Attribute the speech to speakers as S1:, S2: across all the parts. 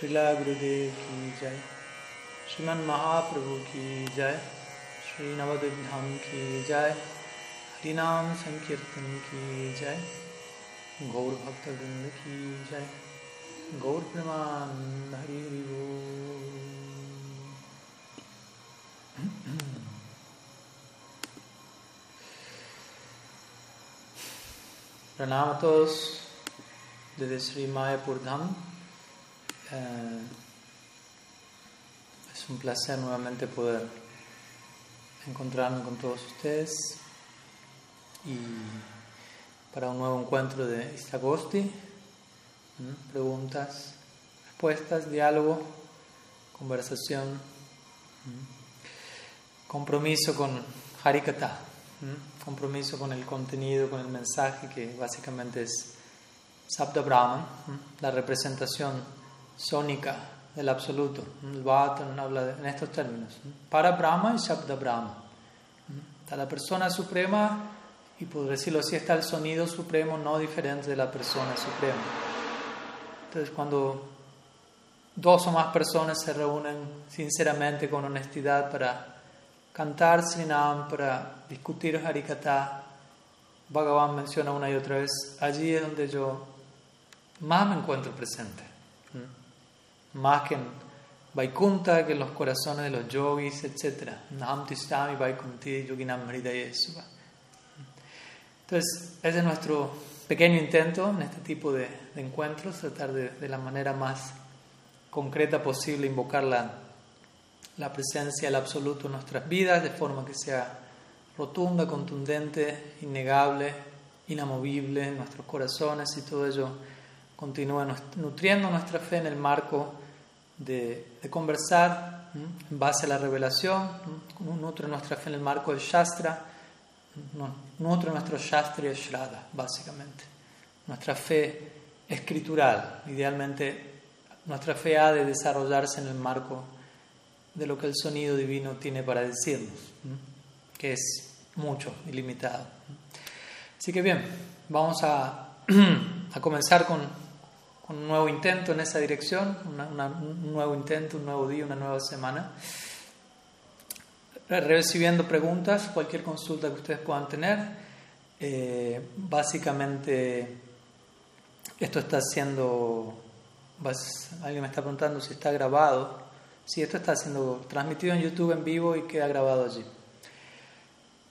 S1: Srila Gurudev ki jai, Sriman Mahaprabhu ki jai, Sri Navadvip Dham ki jai, Harinam Sankirtan ki jai, Gaur Bhakta Vrinda ki jai, Gaur Praman Hari Hari Bol. Pranam a todos desde Sri Mayapur Dham. Eh, es un placer nuevamente poder encontrarme con todos ustedes y para un nuevo encuentro de Istagosti, preguntas, respuestas, diálogo, conversación, compromiso con Harikata, compromiso con el contenido, con el mensaje que básicamente es Sabda Brahman, la representación sónica del absoluto. El Bhattan habla en estos términos. Para Brahma y Shabda Brahma. Está la persona suprema y por decirlo así está el sonido supremo no diferente de la persona suprema. Entonces cuando dos o más personas se reúnen sinceramente con honestidad para cantar Srinam, para discutir Harikata, Bhagavan menciona una y otra vez, allí es donde yo más me encuentro presente más que en Vaikunta, que en los corazones de los yogis, etc. Entonces, ese es nuestro pequeño intento en este tipo de, de encuentros, tratar de, de, la manera más concreta posible invocar la, la presencia del absoluto en nuestras vidas, de forma que sea rotunda, contundente, innegable, inamovible en nuestros corazones y todo ello continúa nutriendo nuestra fe en el marco de, de conversar en base a la revelación, nutre nuestra fe en el marco del Shastra, nutre nuestro Shastra y el Shraddha, básicamente. Nuestra fe escritural, idealmente nuestra fe ha de desarrollarse en el marco de lo que el sonido divino tiene para decirnos, que es mucho, ilimitado. Así que bien, vamos a, a comenzar con, un nuevo intento en esa dirección, un nuevo intento, un nuevo día, una nueva semana. Recibiendo preguntas, cualquier consulta que ustedes puedan tener. Eh, básicamente, esto está siendo, alguien me está preguntando si está grabado. Sí, esto está siendo transmitido en YouTube en vivo y queda grabado allí.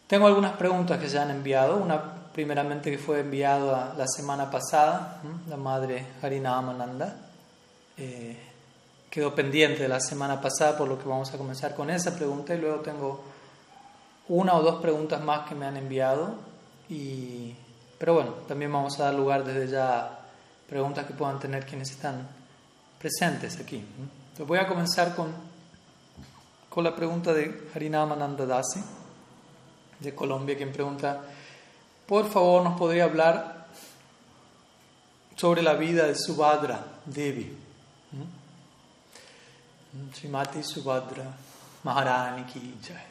S1: Tengo algunas preguntas que se han enviado. Una primeramente que fue enviado la semana pasada, la madre Harinamananda. Eh, quedó pendiente la semana pasada, por lo que vamos a comenzar con esa pregunta. Y luego tengo una o dos preguntas más que me han enviado. Y, pero bueno, también vamos a dar lugar desde ya a preguntas que puedan tener quienes están presentes aquí. Entonces voy a comenzar con, con la pregunta de Harinamananda Dasi, de Colombia, quien pregunta, por favor, ¿nos podría hablar sobre la vida de Subhadra Devi? Srimati Subhadra Maharani Ki Jai.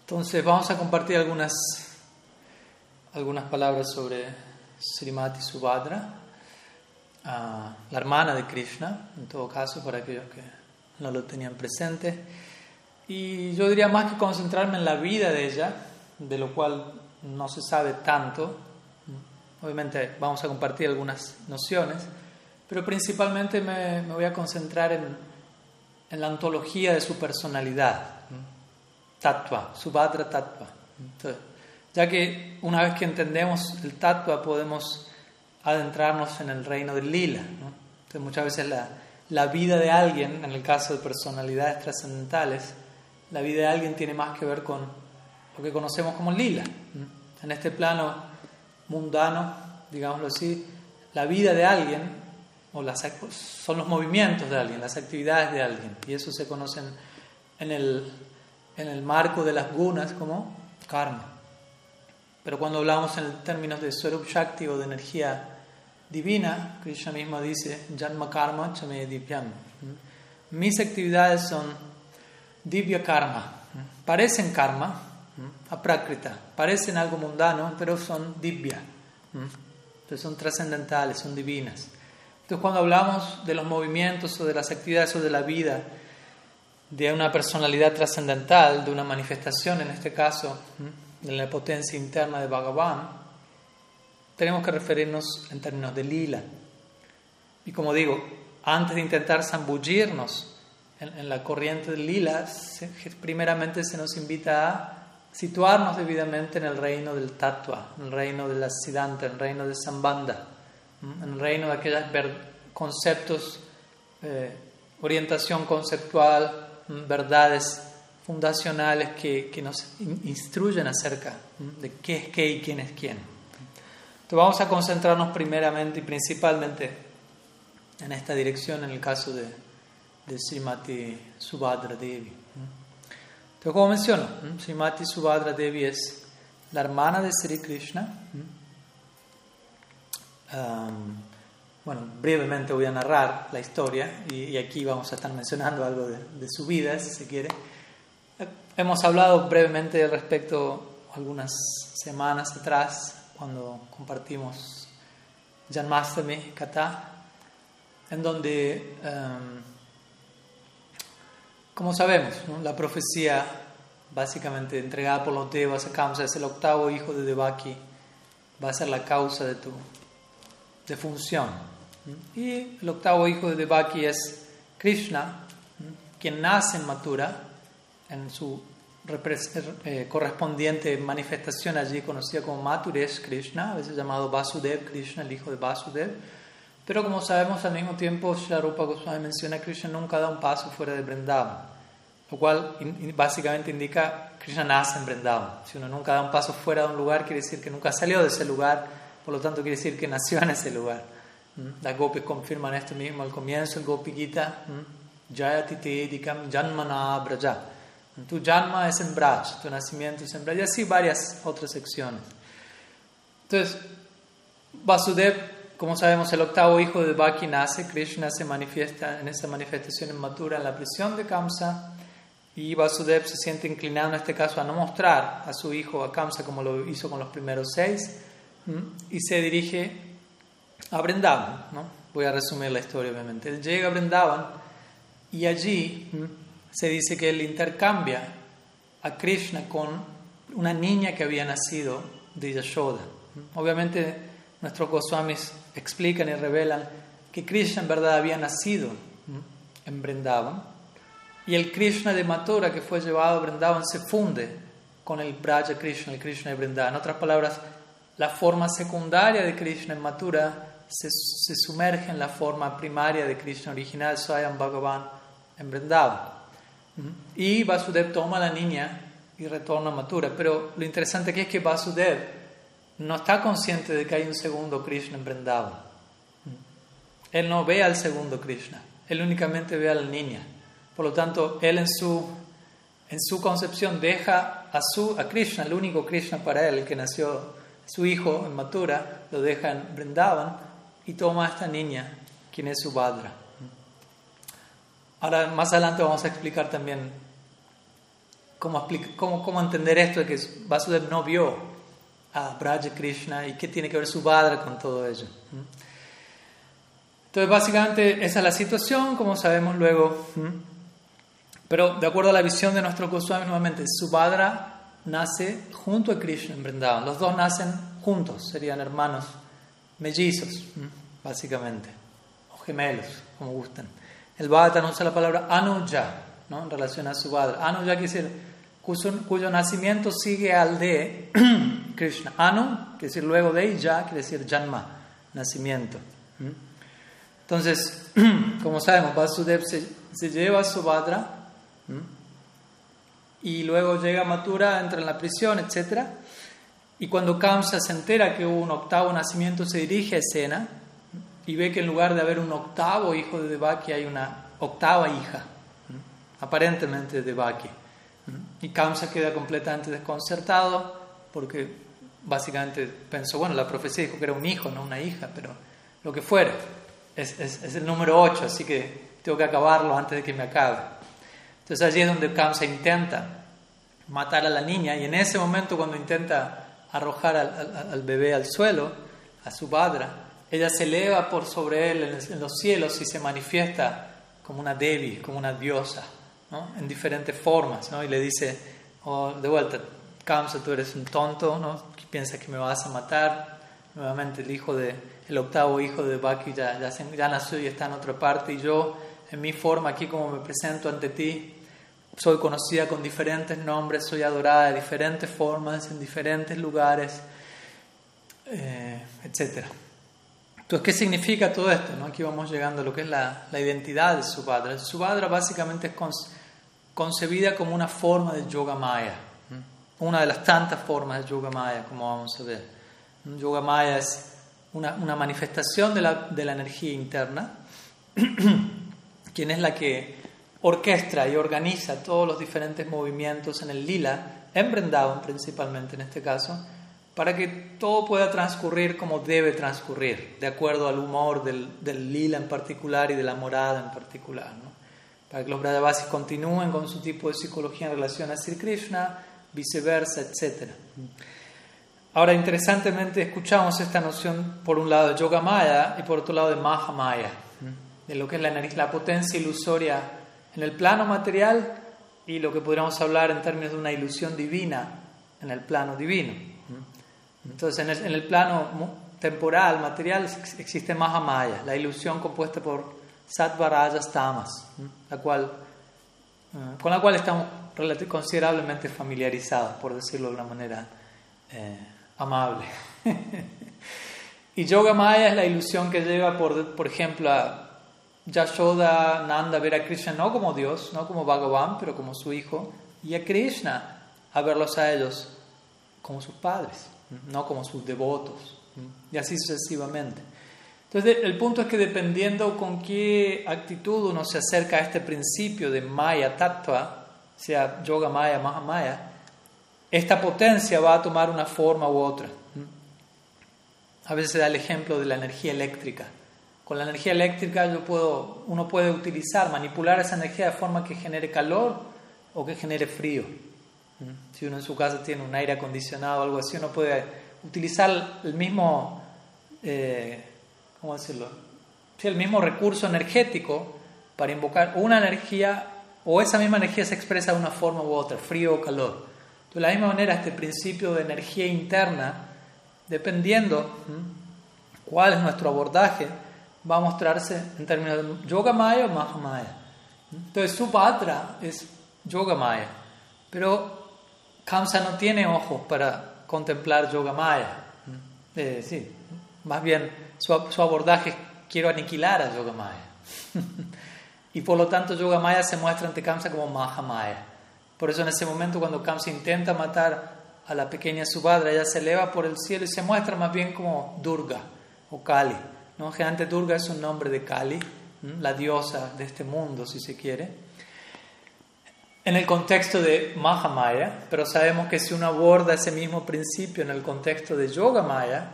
S1: Entonces vamos a compartir algunas, algunas palabras sobre Srimati Subhadra, la hermana de Krishna, en todo caso, para aquellos que no lo tenían presente. Y yo diría más que concentrarme en la vida de ella, de lo cual no se sabe tanto. Obviamente vamos a compartir algunas nociones, pero principalmente me, voy a concentrar en, en, la ontología de su personalidad, tattva, subhadra tattva. Entonces, ya que una vez que entendemos el tattva podemos adentrarnos en el reino del lila. Entonces muchas veces la, la vida de alguien, en el caso de personalidades trascendentales, la vida de alguien tiene más que ver con lo que conocemos como lila. En este plano mundano, digámoslo así, la vida de alguien o las, son los movimientos de alguien, las actividades de alguien. Y eso se conocen en el, en el marco de las gunas como karma. Pero cuando hablamos en términos de Swarup Shakti o de energía divina, Krishna mismo dice, Janma Karma Chame Divyam. Mis actividades son Divya Karma. Parecen karma, aprakrita, parecen algo mundano, pero son divya. Entonces son trascendentales, son divinas. Entonces cuando hablamos de los movimientos o de las actividades o de la vida de una personalidad trascendental, de una manifestación en este caso, de la potencia interna de Bhagavan, tenemos que referirnos en términos de lila. Y como digo, antes de intentar zambullirnos en, la corriente de lila, primeramente se nos invita a situarnos debidamente en el reino del tattva, en el reino de la en el reino de sambandha, en el reino de aquellos conceptos, eh, orientación conceptual, verdades fundacionales que, que, nos instruyen acerca de qué es qué y quién es quién. Entonces vamos a concentrarnos primeramente y principalmente en esta dirección en el caso de, de Srimati Subhadra Devi. Entonces, como menciono, Srimati Subhadra Devi es la hermana de Sri Krishna. bueno, brevemente voy a narrar la historia y, aquí vamos a estar mencionando algo de, de, su vida, si se quiere. Hemos hablado brevemente respecto algunas semanas atrás, cuando compartimos Janmastami Kata, en donde, em, como sabemos, la profecía básicamente entregada por los devas a Kamsa es el octavo hijo de Devaki, va a ser la causa de tu defunción. Y el octavo hijo de Devaki es Krishna, quien nace en Mathura, en su eh, correspondiente manifestación allí conocida como Mathuresh Krishna, a veces llamado Vasudev Krishna, el hijo de Vasudev pero como sabemos, al mismo tiempo, Sharupa Goswami menciona que Krishna nunca da un paso fuera de Vrindavan, lo cual básicamente indica que Krishna nace en Vrindavan. Si uno nunca da un paso fuera de un lugar, quiere decir que nunca salió de ese lugar, por lo tanto quiere decir que nació en ese lugar. ¿Mm? Las gopis confirman esto mismo al comienzo, el Gopi Gita, ¿Mm? Jayati Tedikam Janmana Braja. Tu Janma es en Braj, tu nacimiento es en Braj, y así varias otras secciones. Entonces, Vasudev como sabemos, el octavo hijo de Baki nace, Krishna se manifiesta en esta manifestación en Mathura en la prisión de Kamsa y Vasudev se siente inclinado en este caso a no mostrar a su hijo a Kamsa como lo hizo con los primeros seis y se dirige a Vrindavan. ¿no? Voy a resumir la historia obviamente. Él llega a Vrindavan y allí se dice que él intercambia a Krishna con una niña que había nacido de Yashoda. Obviamente nuestros Goswamis explican y revelan que Krishna en verdad había nacido en Vrindavan y el Krishna de Mathura que fue llevado a Vrindavan se funde con el Braja Krishna, el Krishna de Vrindavan. En otras palabras, la forma secundaria de Krishna en Mathura se, sumerge en la forma primaria de Krishna original, Swayam Bhagavan, en Vrindavan. Y Vasudev toma la niña y retorna a Mathura. Pero lo interesante aquí es que Vasudev no está consciente de que hay un segundo Krishna en Vrindavan. Él no ve al segundo Krishna, él únicamente ve a la niña. Por lo tanto, él en su, en su concepción deja a, su, a Krishna, el único Krishna para él, que nació su hijo en Mathura, lo deja en Vrindavan y toma a esta niña, quien es su Badra. Ahora, más adelante vamos a explicar también cómo, cómo, cómo entender esto de que Vasudev no vio a Braja Krishna y qué tiene que ver su Badra con todo ello. Entonces, básicamente, esa es la situación, como sabemos luego. Pero de acuerdo a la visión de nuestro Goswami, nuevamente, Subhadra nace junto a Krishna en Vrindavan. Los dos nacen juntos, serían hermanos mellizos, básicamente, o gemelos, como gustan. El Bhagavatam usa la palabra Anuja, ¿no? en relación a Subhadra. Anuja quiere decir cuyo, nacimiento sigue al de Krishna. Anu, quiere decir luego de, ya quiere decir Janma, nacimiento. ¿Mm? Entonces, como sabemos, Vasudev se, lleva a Subhadra ¿Mm? y luego llega a Mathura, entra en la prisión, etc. Y cuando Kamsa se entera que hubo un octavo nacimiento, se dirige a escena y ve que en lugar de haber un octavo hijo de Devaki, hay una octava hija, ¿Mm? aparentemente de Devaki. Y Kamsa queda completamente desconcertado porque básicamente pensó, bueno, la profecía dijo que era un hijo, no una hija, pero lo que fuera, es, es, el número 8, así que tengo que acabarlo antes de que me acabe. Entonces allí es donde Kamsa intenta matar a la niña y en ese momento cuando intenta arrojar al, al, bebé al suelo, a su padre, ella se eleva por sobre él en los cielos y se manifiesta como una Devi, como una diosa, ¿no? en diferentes formas, ¿no? y le dice, oh, de vuelta, Kamsa, tú eres un tonto, ¿no? Piensas que me vas a matar, nuevamente el hijo de, el octavo hijo de Baki ya, nació y está en otra parte, y yo, en mi forma, aquí como me presento ante ti, soy conocida con diferentes nombres, soy adorada de diferentes formas, en diferentes lugares, eh, etc. Entonces, ¿qué significa todo esto? ¿no? Aquí vamos llegando a lo que es la, la identidad de Subhadra. Subhadra básicamente es concebida como una forma de Yoga Maya, una de las tantas formas de Yoga Maya, como vamos a ver. Yoga Maya es una, manifestación de la, de la energía interna, quien es la que orquestra y organiza todos los diferentes movimientos en el lila, en Vrindavan principalmente en este caso, para que todo pueda transcurrir como debe transcurrir, de acuerdo al humor del, del lila en particular y de la morada en particular. Para que los Brajavasis continúen con su tipo de psicología en relación a Sri Krishna, viceversa, etc. Ahora, interesantemente, escuchamos esta noción por un lado de Yoga Maya y por otro lado de Mahamaya, de lo que es la, la potencia ilusoria en el plano material y lo que podríamos hablar en términos de una ilusión divina en el plano divino. Entonces, en el, plano temporal, material, existe Mahamaya, la ilusión compuesta por Sattva, Rajas, Tamas, la cual, eh, con la cual estamos considerablemente familiarizados, por decirlo de una manera eh, amable. y Yoga Maya es la ilusión que lleva, por, ejemplo, a Yashoda, Nanda, ver a Krishna no como Dios, no como Bhagavan, pero como su hijo, y a Krishna a verlos a ellos como sus padres, no como sus devotos, y así sucesivamente. Entonces, el punto es que dependiendo con qué actitud uno se acerca a este principio de Maya Tattva, sea Yoga Maya, Mahamaya, esta potencia va a tomar una forma u otra. A veces se da el ejemplo de la energía eléctrica. Con la energía eléctrica yo puedo, uno puede utilizar, manipular esa energía de forma que genere calor o que genere frío. Si uno en su casa tiene un aire acondicionado o algo así, uno puede utilizar el mismo, eh, ¿cómo decirlo? el mismo recurso energético para invocar una energía o esa misma energía se expresa de una forma u otra, frío o calor. De la misma manera, este principio de energía interna, dependiendo cuál es nuestro abordaje, va a mostrarse en términos de Yoga Maya o Maha Maya. Entonces, Subhadra es Yoga Maya, pero Kamsa no tiene ojos para contemplar Yoga Maya. Sí, más bien su, abordaje es quiero aniquilar a Yoga Maya. y por lo tanto, Yoga Maya se muestra ante Kamsa como Maha Maya. Por eso, en ese momento, cuando Kamsa intenta matar a la pequeña Subhadra, ella se eleva por el cielo y se muestra más bien como Durga o Kali. ¿no? Generalmente Durga es un nombre de Kali, la diosa de este mundo, si se quiere. En el contexto de Mahamaya, pero sabemos que si uno aborda ese mismo principio en el contexto de Yoga Maya,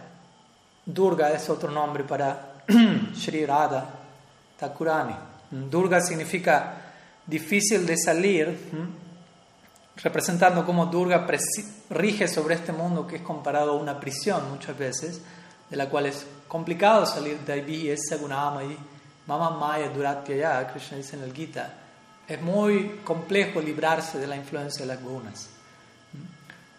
S1: Durga es otro nombre para Sri Radha Thakurani. Durga significa difícil de salir, representando cómo Durga rige sobre este mundo que es comparado a una prisión muchas veces, de la cual es complicado salir de ahí, es y Mama Maya ya Krishna dice en el Gita, es muy complejo librarse de la influencia de las gunas.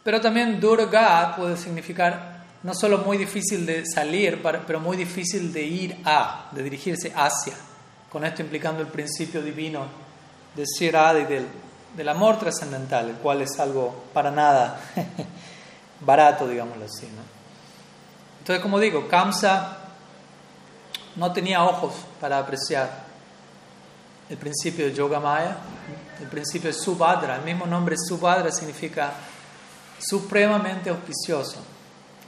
S1: Pero también Durga puede significar no solo muy difícil de salir, pero muy difícil de ir a, de dirigirse hacia, con esto implicando el principio divino de Shirada y del, del amor trascendental, el cual es algo para nada barato, digámoslo así. Entonces, como digo, Kamsa no tenía ojos para apreciar el principio de Yoga Maya, el principio de Subhadra. El mismo nombre Subhadra significa supremamente auspicioso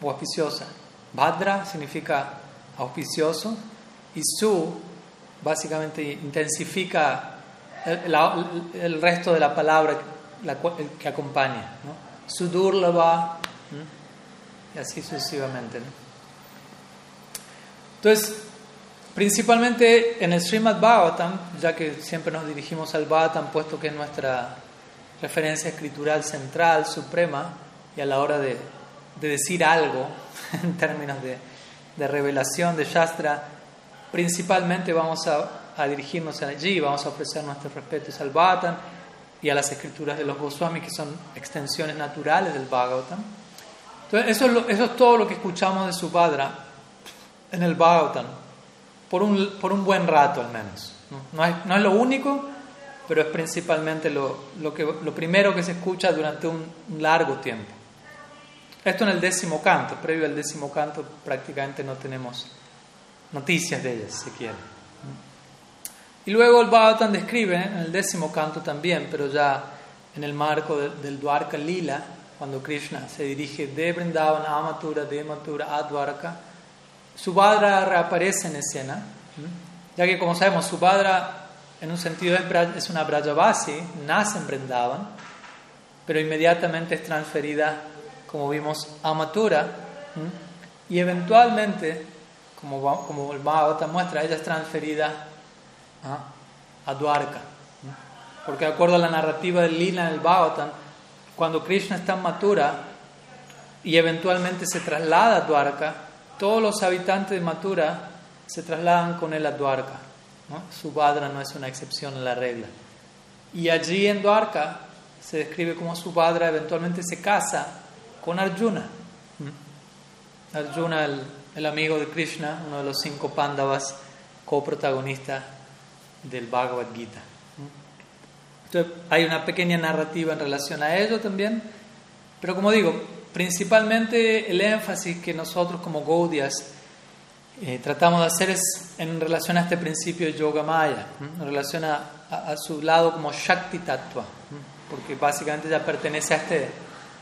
S1: o auspiciosa. Bhadra significa auspicioso y Su básicamente intensifica el, resto de la palabra que acompaña. ¿no? Sudurlava y así sucesivamente. Entonces, principalmente en el Srimad Bhagavatam, ya que siempre nos dirigimos al Bhagavatam, puesto que es nuestra referencia escritural central, suprema, y a la hora de, decir algo en términos de de revelación de Shastra, principalmente vamos a, dirigirnos allí, vamos a ofrecer nuestros respetos al Bhagavatam y a las escrituras de los Goswami, que son extensiones naturales del Bhagavatam. Entonces, eso es, todo lo que escuchamos de su padre en el Bhagavatam, por un, por un buen rato al menos. No, es, no es lo único, pero es principalmente lo, lo, primero que se escucha durante un largo tiempo. Esto en el décimo canto, previo al décimo canto prácticamente no tenemos noticias de ellas, si quieren. Y luego el Bhagavatam describe en el décimo canto también, pero ya en el marco de, del Dwarka Lila, cuando Krishna se dirige de Vrindavan a Mathura, de Mathura a Dwarka, Subhadra reaparece en escena, ya que como sabemos, Subhadra en un sentido es una Brajavasi, nace en Vrindavan, pero inmediatamente es transferida, como vimos, a Mathura, y eventualmente, como, como el Bhagavatam muestra, ella es transferida a Dwarka. Porque de acuerdo a la narrativa del Lila en el Bhagavatam, cuando Krishna está en Mathura y eventualmente se traslada a Dwarka, todos los habitantes de Mathura se trasladan con él a Dwarka. ¿no? Subhadra no es una excepción en la regla. Y allí en Dwarka se describe como Subhadra eventualmente se casa con Arjuna. Arjuna, el, el amigo de Krishna, uno de los cinco Pandavas, coprotagonista del Bhagavad Gita. Entonces, hay una pequeña narrativa en relación a ello también, pero como digo, principalmente el énfasis que nosotros como Gaudias eh, tratamos de hacer es en relación a este principio Yoga Maya, en relación a, su lado como Shakti Tattva, porque básicamente ya pertenece a este,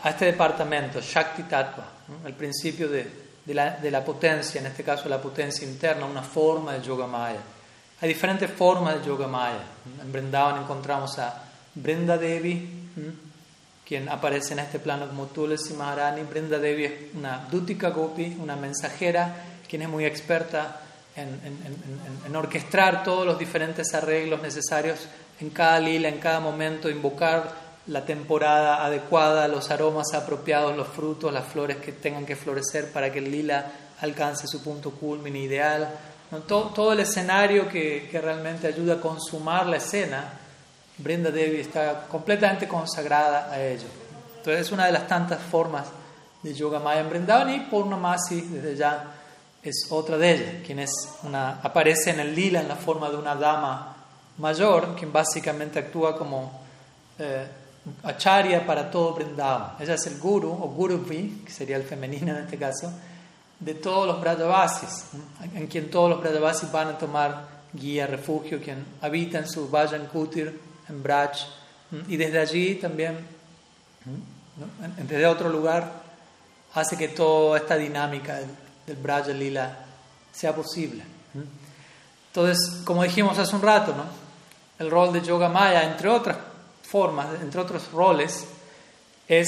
S1: a este departamento, Shakti Tattva, el principio de, de, la, de la potencia, en este caso la potencia interna, una forma de Yoga Maya. Hay diferentes formas de Yoga Maya. En Vrindavan encontramos a Brinda Devi, quien aparece en este plano como Tulsi Maharani. Brinda Devi es una Dutika Gopi, una mensajera, quien es muy experta en, en, en, en, orquestar todos los diferentes arreglos necesarios en cada lila, en cada momento, invocar la temporada adecuada, los aromas apropiados, los frutos, las flores que tengan que florecer para que el lila alcance su punto culmine ideal todo, todo, el escenario que, que, realmente ayuda a consumar la escena, Brenda Devi está completamente consagrada a ello. Entonces es una de las tantas formas de Yoga Maya en Brindavan y Purnamasi desde ya es otra de ellas, quien es una, aparece en el lila en la forma de una dama mayor, quien básicamente actúa como eh, acharya para todo Brindavan. Ella es el guru o guruvi, que sería el femenino en este caso, de todos los Brajavasis, en quien todos los Brajavasis van a tomar guía, refugio, quien habita en su Vajan Kutir, en Braj, y desde allí también, desde otro lugar, hace que toda esta dinámica del, del Braja Lila sea posible. Entonces, como dijimos hace un rato, ¿no? el rol de Yoga Maya, entre otras formas, entre otros roles, es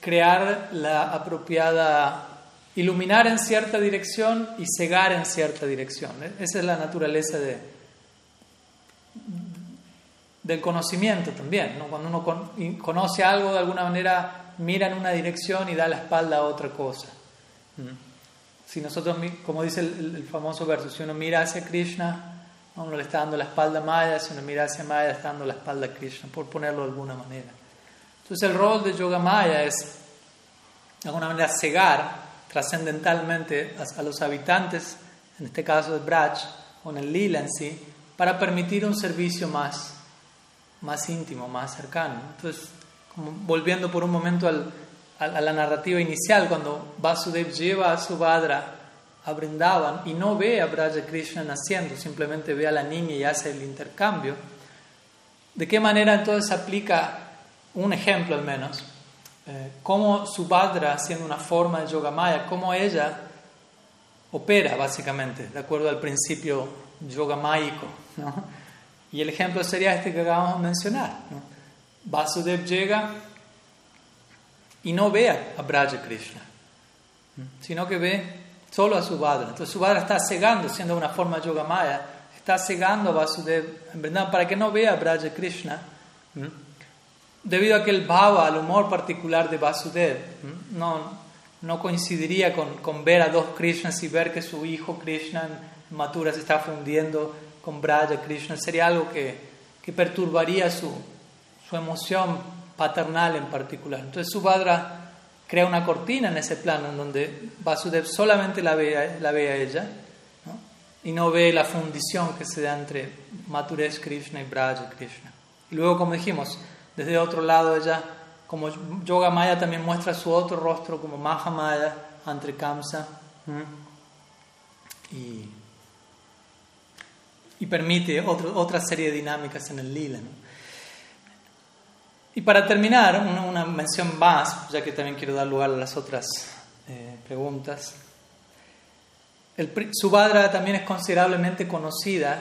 S1: crear la apropiada iluminar en cierta dirección y cegar en cierta dirección. Esa es la naturaleza de, del conocimiento también. ¿no? Cuando uno conoce algo, de alguna manera mira en una dirección y da la espalda a otra cosa. Si nosotros, como dice el, el, famoso verso, si uno mira hacia Krishna, uno le está dando la espalda a Maya, si uno mira hacia Maya, está dando la espalda a Krishna, por ponerlo de alguna manera. Entonces el rol de Yoga Maya es, de alguna manera, cegar trascendentalmente a, a, los habitantes, en este caso de Braj, o en el Lila en sí, para permitir un servicio más, más íntimo, más cercano. Entonces, volviendo por un momento al, a, a, la narrativa inicial, cuando Vasudev lleva a Subhadra a y no ve a Braja Krishna naciendo, simplemente ve a la niña y hace el intercambio, ¿de qué manera entonces aplica un ejemplo al menos? eh, cómo Subhadra, siendo una forma de Yogamaya, cómo ella opera básicamente, de acuerdo al principio yogamaico. ¿no? Y el ejemplo sería este que acabamos de mencionar. ¿no? Vasudev llega y no ve a Braja Krishna, sino que ve solo a Subhadra. Entonces Subhadra está cegando, siendo una forma yogamaya, está cegando a Vasudev, en verdad, para que no vea a Braja Krishna. debido a que el bhava, al humor particular de Vasudev, no, no coincidiría con, con, ver a dos Krishnas y ver que su hijo Krishna en Mathura se está fundiendo con Braja Krishna. Sería algo que, que perturbaría su, su emoción paternal en particular. Entonces Subhadra crea una cortina en ese plano en donde Vasudev solamente la ve, la ve a ella y no ve la fundición que se da entre Matures Krishna y Braja Krishna. Y luego, como dijimos, desde otro lado ella, como Yoga Maya también muestra su otro rostro como Mahamaya ante Kamsa y, y, permite otro, otra serie de dinámicas en el lila. Y para terminar, una, mención más, ya que también quiero dar lugar a las otras eh, preguntas. El, Subhadra también es considerablemente conocida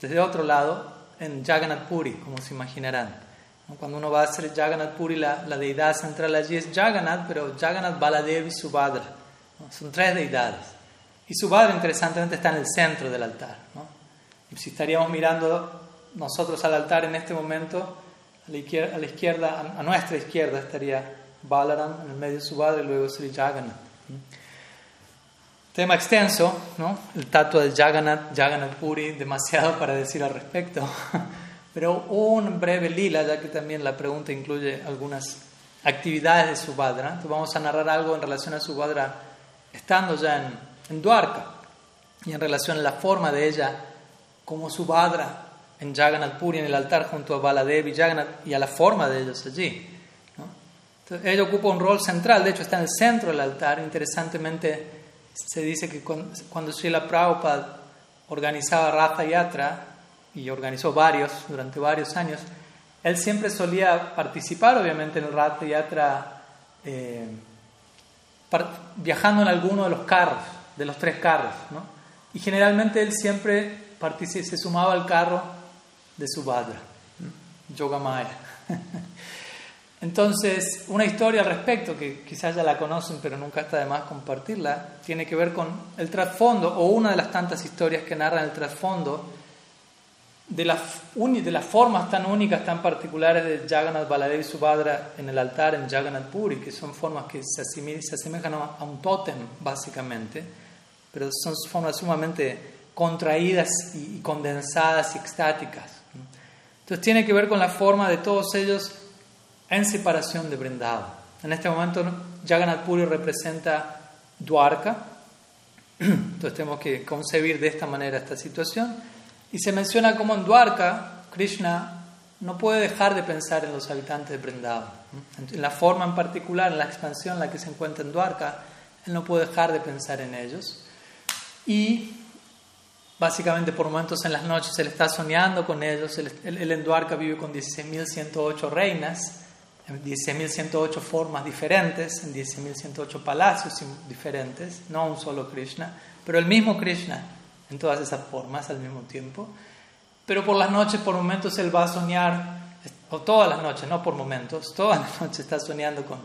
S1: desde otro lado en Jagannath Puri, como se imaginarán. Cuando uno va a hacer Jagannath Puri, la, la deidad central allí es Jagannath, pero Jagannath, Baladev y Subhadra. Son tres deidades. Y Subhadra, interesantemente, está en el centro del altar. Si estaríamos mirando nosotros al altar en este momento, a la izquierda, a, nuestra izquierda estaría Balaram, en el medio Subhadra y luego Sri Jagannath. Tema extenso, ¿no? El tato del Jagannath, Jagannath Puri, demasiado para decir al respecto. Pero un breve lila, ya que también la pregunta incluye algunas actividades de Subhadra. Entonces vamos a narrar algo en relación a Subhadra estando ya en, en Dwarka y en relación a la forma de ella como Subhadra en Jagannath Puri, en el altar junto a Baladevi y Jagannath y a la forma de ellos allí. Entonces, ella ocupa un rol central, de hecho está en el centro del altar. Interesantemente, se dice que cuando, cuando Srila Prabhupada organizaba Ratha Yatra, y organizó varios durante varios años, él siempre solía participar, obviamente, en el Ratha Yatra, eh, viajando en alguno de los carros, de los tres carros, ¿no? Y generalmente él siempre se sumaba al carro de su Subhadra, Yogamaya. Entonces, una historia al respecto, que quizás ya la conocen, pero nunca está de más compartirla, tiene que ver con el trasfondo, o una de las tantas historias que narran el trasfondo de, de las formas tan únicas, tan particulares de Jagannath Baladev y Subhadra en el altar en Jagannath Puri, que son formas que se, asemejan a un tótem, básicamente, pero son formas sumamente contraídas y condensadas y extáticas. Entonces, tiene que ver con la forma de todos ellos en separación de Vrindavan. En este momento Jagannath Puri representa Dwarka, entonces tenemos que concebir de esta manera esta situación. Y se menciona como en Dwarka, Krishna no puede dejar de pensar en los habitantes de Vrindavan. En la forma en particular, en la expansión en la que se encuentra en Dwarka, él no puede dejar de pensar en ellos. Y básicamente por momentos en las noches él está soñando con ellos. Él, él en Dwarka vive con 16.108 reinas en 10.108 formas diferentes, en 10.108 palacios diferentes, no un solo Krishna, pero el mismo Krishna en todas esas formas al mismo tiempo. Pero por las noches, por momentos, él va a soñar, o todas las noches, no por momentos, todas las noches está soñando con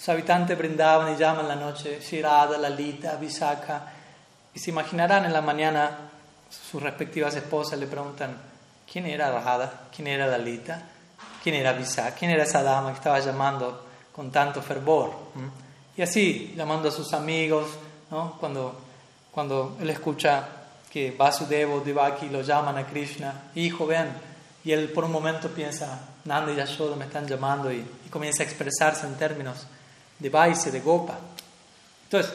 S1: su habitante Brindavan y llama en la noche Shirada, Lalita, Visakha. Y se imaginarán en la mañana sus respectivas esposas le preguntan, ¿quién era Radha? ¿Quién era Lalita? quién era Visa, quién era esa dama que estaba llamando con tanto fervor. Y así, llamando a sus amigos, ¿no? cuando, cuando él escucha que Vasudeva Devaki lo llaman a Krishna, hijo, ven, y él por un momento piensa, Nanda y Yashoda me están llamando y, comienza a expresarse en términos de Vaise, de Gopa. Entonces,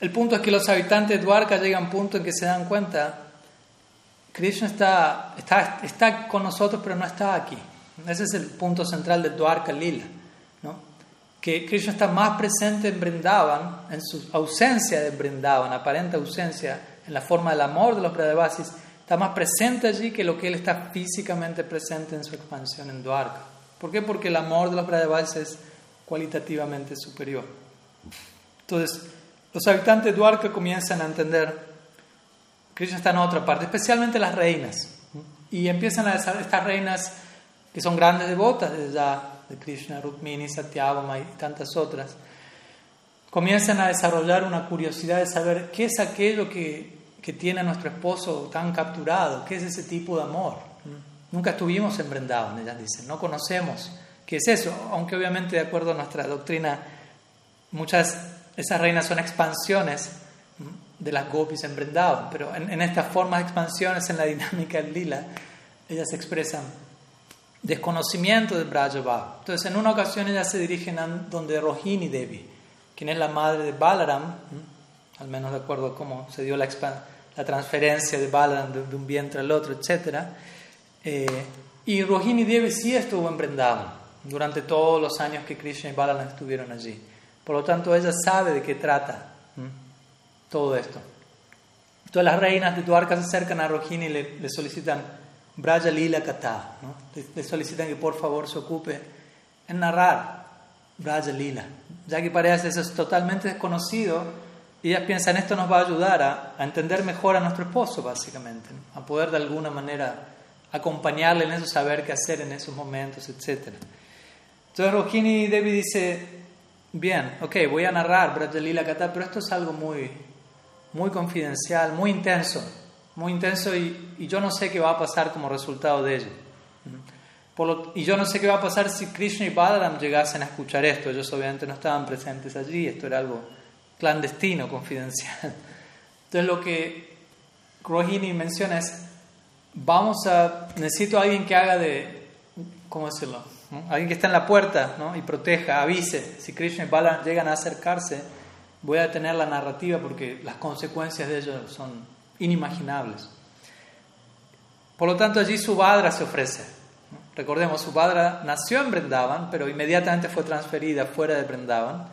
S1: el punto es que los habitantes de Dwarka llegan a un punto en que se dan cuenta, Krishna está, está, está con nosotros pero no está aquí. Ese es el punto central de Dwarka Lila. ¿no? Que Krishna está más presente en Brindavan, en su ausencia de Brindavan, aparente ausencia, en la forma del amor de los Brahavasis, está más presente allí que lo que él está físicamente presente en su expansión en Dwarka. ¿Por qué? Porque el amor de los Brahavasis es cualitativamente superior. Entonces, los habitantes de Dwarka comienzan a entender Krishna está en otra parte, especialmente las reinas. Y empiezan a estas reinas que son grandes devotas de, de Krishna, Rukmini, Satyabhama y tantas otras, comienzan a desarrollar una curiosidad de saber qué es aquello que, que tiene a nuestro esposo tan capturado, qué es ese tipo de amor. Nunca estuvimos en ellas dicen, no conocemos qué es eso, aunque obviamente de acuerdo a nuestra doctrina muchas esas reinas son expansiones de las gopis en Vrindavan, pero en, estas formas de expansiones en la dinámica del lila, ellas expresan desconocimiento de Brajabhav. Entonces, en una ocasión ellas se dirigen a donde Rohini Devi, quien es la madre de Balaram, al menos de acuerdo a cómo se dio la, la transferencia de Balaram de, un vientre al otro, etc. Eh, y Rohini Devi sí estuvo en Vrindavan durante todos los años que Krishna y Balaram estuvieron allí. Por lo tanto, ella sabe de qué trata todo esto. Entonces las reinas de Dwarka se acercan a Rohini y le, solicitan Braja Lila Kata, ¿no? le, solicitan que por favor se ocupe en narrar Braja Lila, ya que parece eso es totalmente desconocido y ellas piensan esto nos va a ayudar a, entender mejor a nuestro esposo básicamente, a poder de alguna manera acompañarle en eso, saber qué hacer en esos momentos, etc. Entonces Rohini Devi dice, bien, ok, voy a narrar Braja Lila Kata, pero esto es algo muy muy confidencial, muy intenso, muy intenso y, yo no sé qué va a pasar como resultado de ello. y yo no sé qué va a pasar si Krishna y Balaram llegasen a escuchar esto. Ellos obviamente no estaban presentes allí, esto era algo clandestino, confidencial. Entonces lo que Rohini menciona es, vamos a, necesito a alguien que haga de, ¿cómo decirlo? Alguien que está en la puerta ¿no? y proteja, avise. Si Krishna y Balaram llegan a acercarse, voy a tener la narrativa porque las consecuencias de ello son inimaginables. Por lo tanto, allí Subhadra se ofrece. Recordemos, Subhadra nació en Brindavan, pero inmediatamente fue transferida fuera de Brindavan.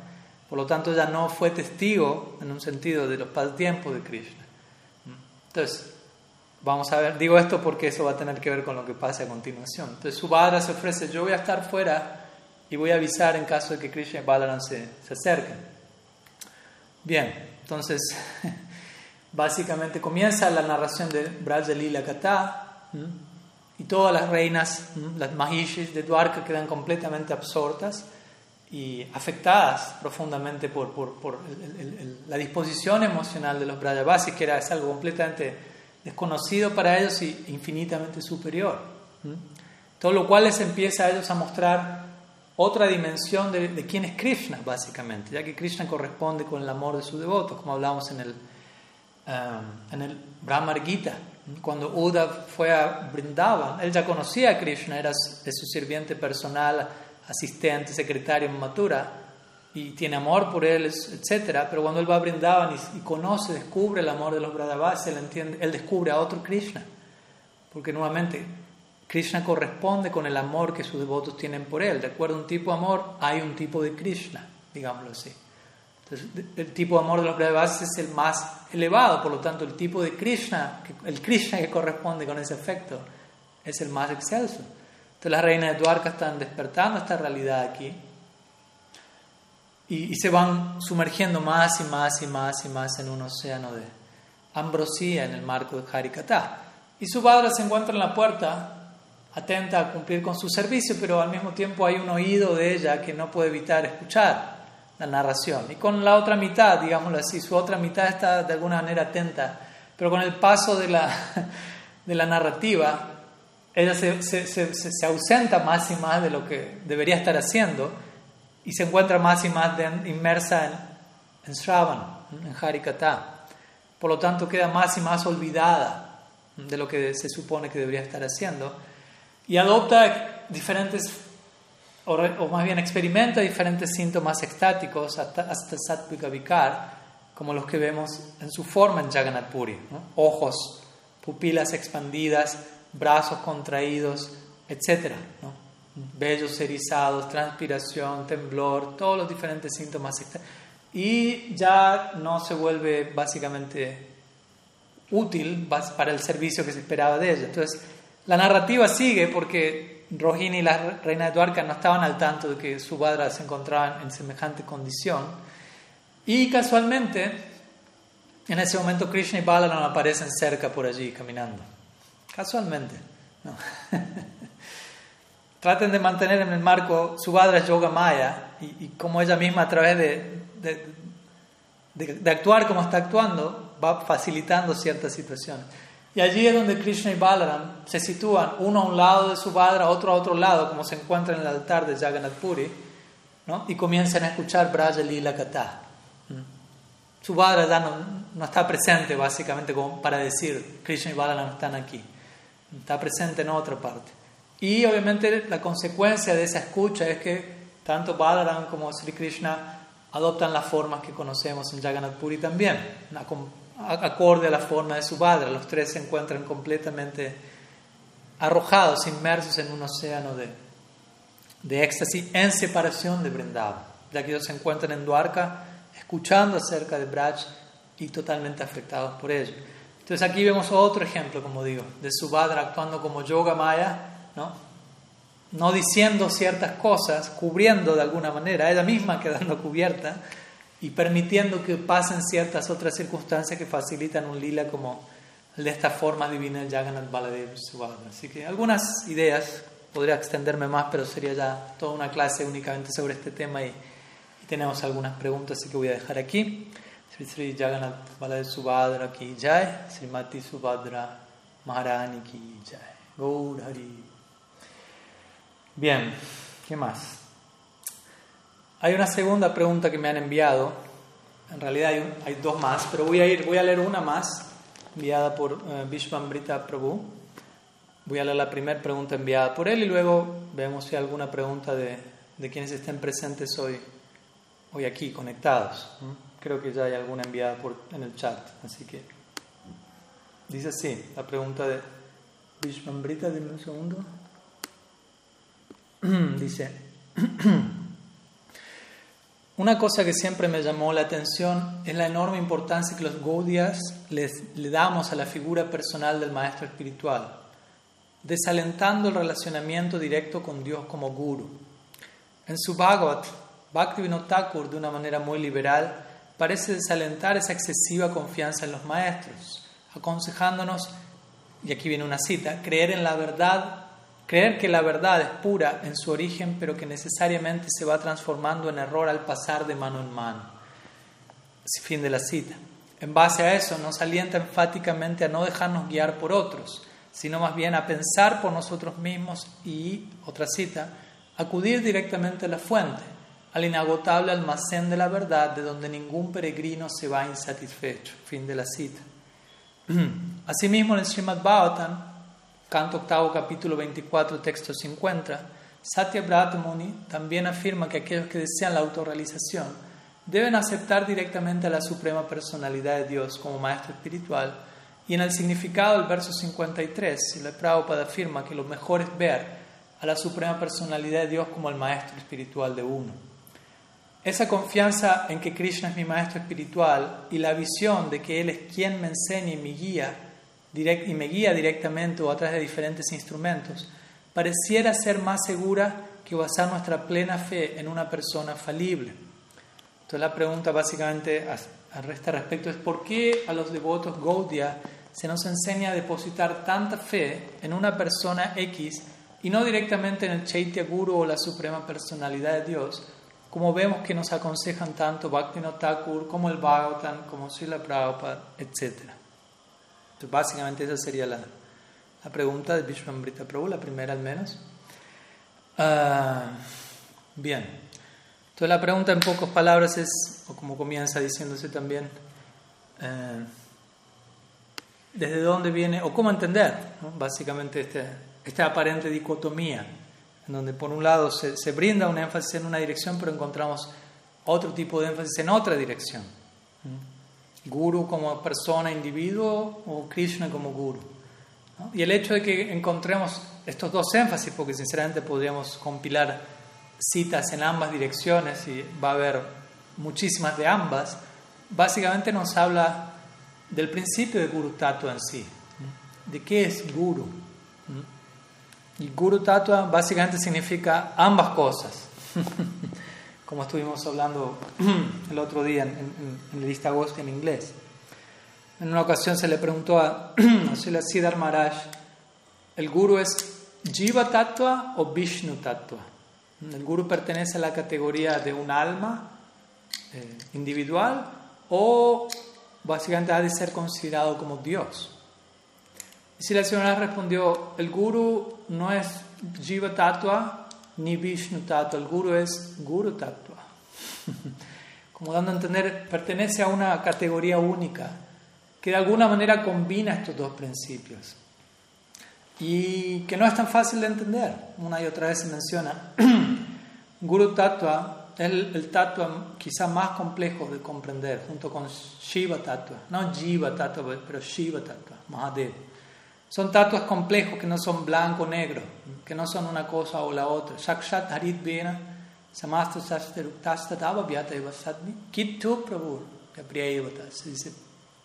S1: Por lo tanto, ya no fue testigo, en un sentido, de los pasatiempos de Krishna. Entonces, vamos a ver, digo esto porque eso va a tener que ver con lo que pasa a continuación. Entonces, Subhadra se ofrece, yo voy a estar fuera y voy a avisar en caso de que Krishna y Balaram se, se acerquen. Bien, entonces básicamente comienza la narración de Braja Lila Kata y todas las reinas, las Mahishis de Dwarka quedan completamente absortas y afectadas profundamente por, por, la disposición emocional de los Brajavasis, que era es algo completamente desconocido para ellos y infinitamente superior. Todo lo cual les empieza a ellos a mostrar otra dimensión de, de, quién es Krishna, básicamente, ya que Krishna corresponde con el amor de sus devotos, como hablamos en el, um, en el Brahmar Gita. Cuando Uddha fue a Vrindavan, él ya conocía a Krishna, era su sirviente personal, asistente, secretario en y tiene amor por él, etc. Pero cuando él va a Vrindavan y, y conoce, descubre el amor de los Brahmavasis, él, él descubre a otro Krishna. Porque nuevamente Krishna corresponde con el amor que sus devotos tienen por él. De acuerdo a un tipo de amor, hay un tipo de Krishna, digámoslo así. Entonces, el tipo de amor de los Brahmas es el más elevado, por lo tanto, el tipo de Krishna, el Krishna que corresponde con ese efecto, es el más excelso. Entonces, las reinas de Dwarka están despertando esta realidad aquí y, se van sumergiendo más y más y más y más en un océano de ambrosía en el marco de Harikata. Y su padre se encuentra en la puerta atenta a cumplir con su servicio, pero al mismo tiempo hay un oído de ella que no puede evitar escuchar la narración. Y con la otra mitad, digámoslo así, su otra mitad está de alguna manera atenta, pero con el paso de la, de la narrativa, ella se, se, se, ausenta más y más de lo que debería estar haciendo y se encuentra más y más inmersa en, en Shravan, en Harikata. Por lo tanto, queda más y más olvidada de lo que se supone que debería estar haciendo y adopta diferentes, o, más bien experimenta diferentes síntomas estáticos hasta, hasta sattvica vikar, como los que vemos en su forma en Jagannath Puri. Ojos, pupilas expandidas, brazos contraídos, etc. ¿no? Vellos erizados, transpiración, temblor, todos los diferentes síntomas Y ya no se vuelve básicamente útil para el servicio que se esperaba de ella. Entonces, la narrativa sigue porque Rohini y la reina de Dwarka no estaban al tanto de que su Subhadra se encontraba en semejante condición. Y casualmente, en ese momento Krishna y Balaram aparecen cerca por allí caminando. Casualmente. Traten de mantener en el marco Subhadra Yoga Maya y, como ella misma a través de, de actuar como está actuando va facilitando ciertas situaciones. Y allí es donde Krishna y Balaram se sitúan, uno a un lado de su Subhadra, otro a otro lado, como se encuentra en el altar de Jagannath Puri, ¿no? y comienzan a escuchar Braja Lila Kata. ¿Mm? Subhadra ya no, no, está presente básicamente como para decir Krishna y Balaram están aquí. Está presente en otra parte. Y obviamente la consecuencia de esa escucha es que tanto Balaram como Sri Krishna adoptan las formas que conocemos en Jagannath Puri también, acorde a la forma de Subhadra. Los tres se encuentran completamente arrojados, inmersos en un océano de, de éxtasis en separación de Vrindavan, ya que ellos se encuentran en Dwarka escuchando acerca de Braj y totalmente afectados por ello. Entonces aquí vemos otro ejemplo, como digo, de Subhadra actuando como Yoga Maya, ¿no? no diciendo ciertas cosas, cubriendo de alguna manera, ella misma quedando cubierta y permitiendo que pasen ciertas otras circunstancias que facilitan un lila como de esta forma divina del Jagannath Baladev Subhadra. Así que algunas ideas, podría extenderme más, pero sería ya toda una clase únicamente sobre este tema y, tenemos algunas preguntas, así que voy a dejar aquí. Sri Sri Jagannath Baladev Subhadra ki jai, Srimati Subhadra Maharani ki jai. Gaur Hari. Bien, ¿qué más? Hay una segunda pregunta que me han enviado. En realidad hay, dos más, pero voy a ir, voy a leer una más enviada por uh, Vishwambrita Prabhu. Voy a leer la primera pregunta enviada por él y luego vemos si hay alguna pregunta de, de quienes estén presentes hoy, hoy aquí conectados. Creo que ya hay alguna enviada por, en el chat, así que dice así, la pregunta de Vishwambrita, dime un segundo. dice, una cosa que siempre me llamó la atención es la enorme importancia que los Gaudias le damos a la figura personal del maestro espiritual, desalentando el relacionamiento directo con Dios como guru. En su Bhagavad, Bhaktivinoda Thakur, de una manera muy liberal, parece desalentar esa excesiva confianza en los maestros, aconsejándonos, y aquí viene una cita, creer en la verdad Creer que la verdad es pura en su origen, pero que necesariamente se va transformando en error al pasar de mano en mano. Fin de la cita. En base a eso nos alienta enfáticamente a no dejarnos guiar por otros, sino más bien a pensar por nosotros mismos y, otra cita, acudir directamente a la fuente, al inagotable almacén de la verdad de donde ningún peregrino se va insatisfecho. Fin de la cita. Asimismo, en el Srimad Bhagavatam, canto octavo, capítulo 24, texto 50, Satya Muni también afirma que aquellos que desean la autorrealización deben aceptar directamente a la Suprema Personalidad de Dios como Maestro Espiritual. Y en el significado del verso 53, la Prabhupada afirma que lo mejor es ver a la Suprema Personalidad de Dios como el Maestro Espiritual de uno. Esa confianza en que Krishna es mi Maestro Espiritual y la visión de que Él es quien me enseña y me guía y me guía directamente o a través de diferentes instrumentos, pareciera ser más segura que basar nuestra plena fe en una persona falible. Entonces la pregunta básicamente a, este respecto es ¿por qué a los devotos Gaudiya se nos enseña a depositar tanta fe en una persona X y no directamente en el Chaitya Guru o la Suprema Personalidad de Dios, como vemos que nos aconsejan tanto Bhaktivinoda Thakur como el Bhagavatam, como Srila Prabhupada, etc.? Básicamente esa sería la, la pregunta de Vishwambrita Prabhu, la primera al menos. Ah, bien. Entonces la pregunta en pocas palabras es, o como comienza diciéndose también, eh, ¿desde dónde viene, o cómo entender básicamente este, esta aparente dicotomía, en donde por un lado se, se brinda un énfasis en una dirección, pero encontramos otro tipo de énfasis en otra dirección? Guru como persona, individuo o Krishna como Guru. Y el hecho de que encontremos estos dos énfasis, porque sinceramente podríamos compilar citas en ambas direcciones y va a haber muchísimas de ambas, básicamente nos habla del principio de Guru Tattva en sí, de qué es Guru. Y Guru Tattva básicamente significa ambas cosas. como estuvimos hablando el otro día en, en, en el lista en inglés. En una ocasión se le preguntó a, a Siddhar Maharaj, ¿el guru es Jiva Tattva o Vishnu Tattva? ¿El guru pertenece a la categoría de un alma eh, individual o básicamente ha de ser considerado como Dios? Y si la señora respondió, el guru no es Jiva Tattva ni Vishnu Tattva, el Guru es Guru Tattva. como dando a entender, pertenece a una categoría única, que de alguna manera combina estos dos principios y que no es tan fácil de entender. Una y otra vez se menciona. Guru Tattva es el, el tattva quizá más complejo de comprender, junto con Shiva Tattva, no Jiva Tattva, pero Shiva Tattva, Mahadev. Son tatuas complejos que no son blanco o negro, que no son una cosa o la otra. Shakshat Harit Vena, Samasta Sasteruktastatava Vyataiva Sadmi, Kittu Prabhu, Priyayavata, se dice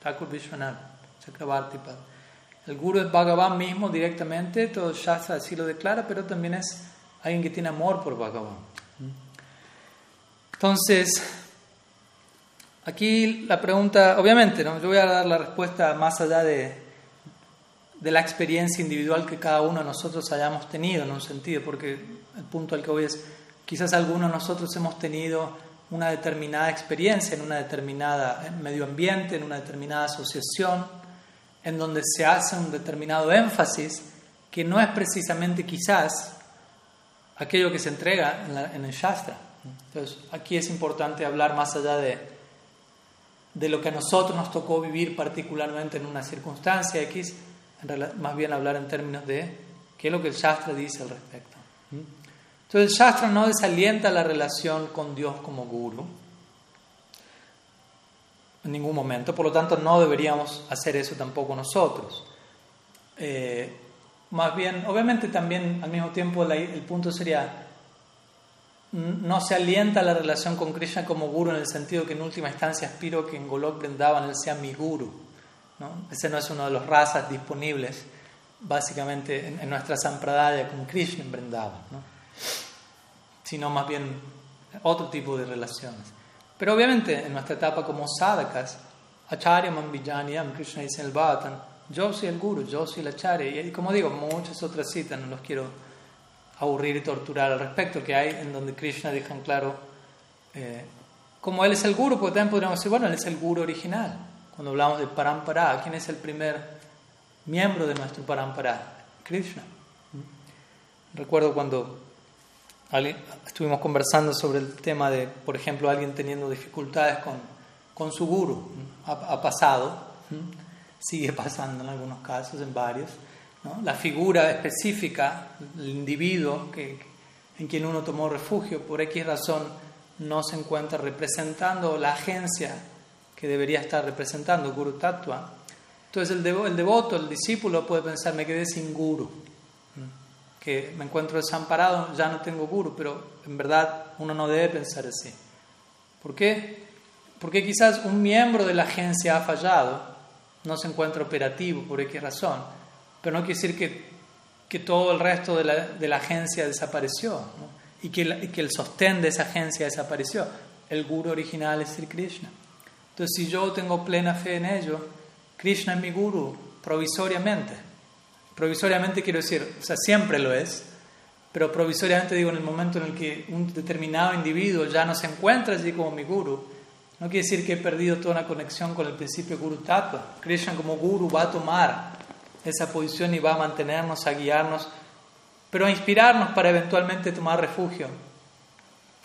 S1: Thakur Vishwanath, Chakravarti Pad. El guru es Bhagavan mismo directamente, todo Shastra así lo declara, pero también es alguien que tiene amor por Bhagavan. Entonces, aquí la pregunta, obviamente, ¿no? yo voy a dar la respuesta más allá de, de la experiencia individual que cada uno de nosotros hayamos tenido en un sentido, porque el punto al que voy es, quizás algunos de nosotros hemos tenido una determinada experiencia en una determinada medio ambiente, en una determinada asociación, en donde se hace un determinado énfasis que no es precisamente quizás aquello que se entrega en, el Shastra. Entonces, aquí es importante hablar más allá de, de lo que a nosotros nos tocó vivir particularmente en una circunstancia X, más bien hablar en términos de qué es lo que el Shastra dice al respecto. Entonces, el Shastra no desalienta la relación con Dios como guru, en ningún momento, por lo tanto no deberíamos hacer eso tampoco nosotros. Eh, más bien, obviamente también al mismo tiempo el punto sería, no se alienta la relación con Krishna como guru en el sentido que en última instancia aspiro que en Golok Vrindavan él sea mi guru. ¿No? Ese no es uno de los razas disponibles básicamente en, nuestra sampradaya con Krishna en Vrindavan, ¿no? sino más bien otro tipo de relaciones. Pero obviamente en nuestra etapa como sadhakas, Acharya Mambijanyam, Krishna dice en el Bhatan, yo soy el Guru, yo soy el Acharya. Y como digo, muchas otras citas, no los quiero aburrir y torturar al respecto, que hay en donde Krishna deja en claro, eh, como él es el Guru, porque también podríamos decir, bueno, él es el Guru original. Cuando hablamos de Parampara, ¿quién es el primer miembro de nuestro Parampara? Krishna. Recuerdo cuando estuvimos conversando sobre el tema de, por ejemplo, alguien teniendo dificultades con, con su guru. Ha, pasado, sigue pasando en algunos casos, en varios. La figura específica, el individuo que, en quien uno tomó refugio, por X razón no se encuentra representando la agencia que debería estar representando, Guru Tattva. Entonces el, devoto, el discípulo puede pensar, me quedé sin guru que me encuentro desamparado, ya no tengo guru, pero en verdad uno no debe pensar así. ¿Por qué? Porque quizás un miembro de la agencia ha fallado, no se encuentra operativo por X razón, pero no quiere decir que, que todo el resto de la, de la agencia desapareció y, que y, que el sostén de esa agencia desapareció. El guru original es Sri Krishna. Entonces, si yo tengo plena fe en ello, Krishna es mi guru provisoriamente Provisoriamente quiero decir, o sea, siempre lo es, pero provisoriamente digo en el momento en el que un determinado individuo ya no se encuentra allí como mi guru, no quiere decir que he perdido toda una conexión con el principio Guru Tattva. Krishna como guru va a tomar esa posición y va a mantenernos, a guiarnos, pero a inspirarnos para eventualmente tomar refugio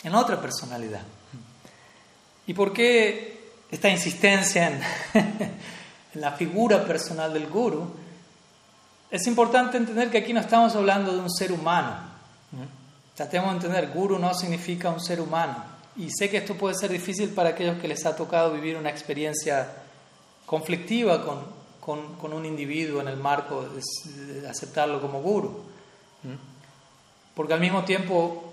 S1: en otra personalidad. ¿Y por qué esta insistencia en, la figura personal del guru? es importante entender que aquí no estamos hablando de un ser humano. Tratemos de entender, guru no significa un ser humano. Y sé que esto puede ser difícil para aquellos que les ha tocado vivir una experiencia conflictiva con, un individuo en el marco de, aceptarlo como guru. Porque al mismo tiempo,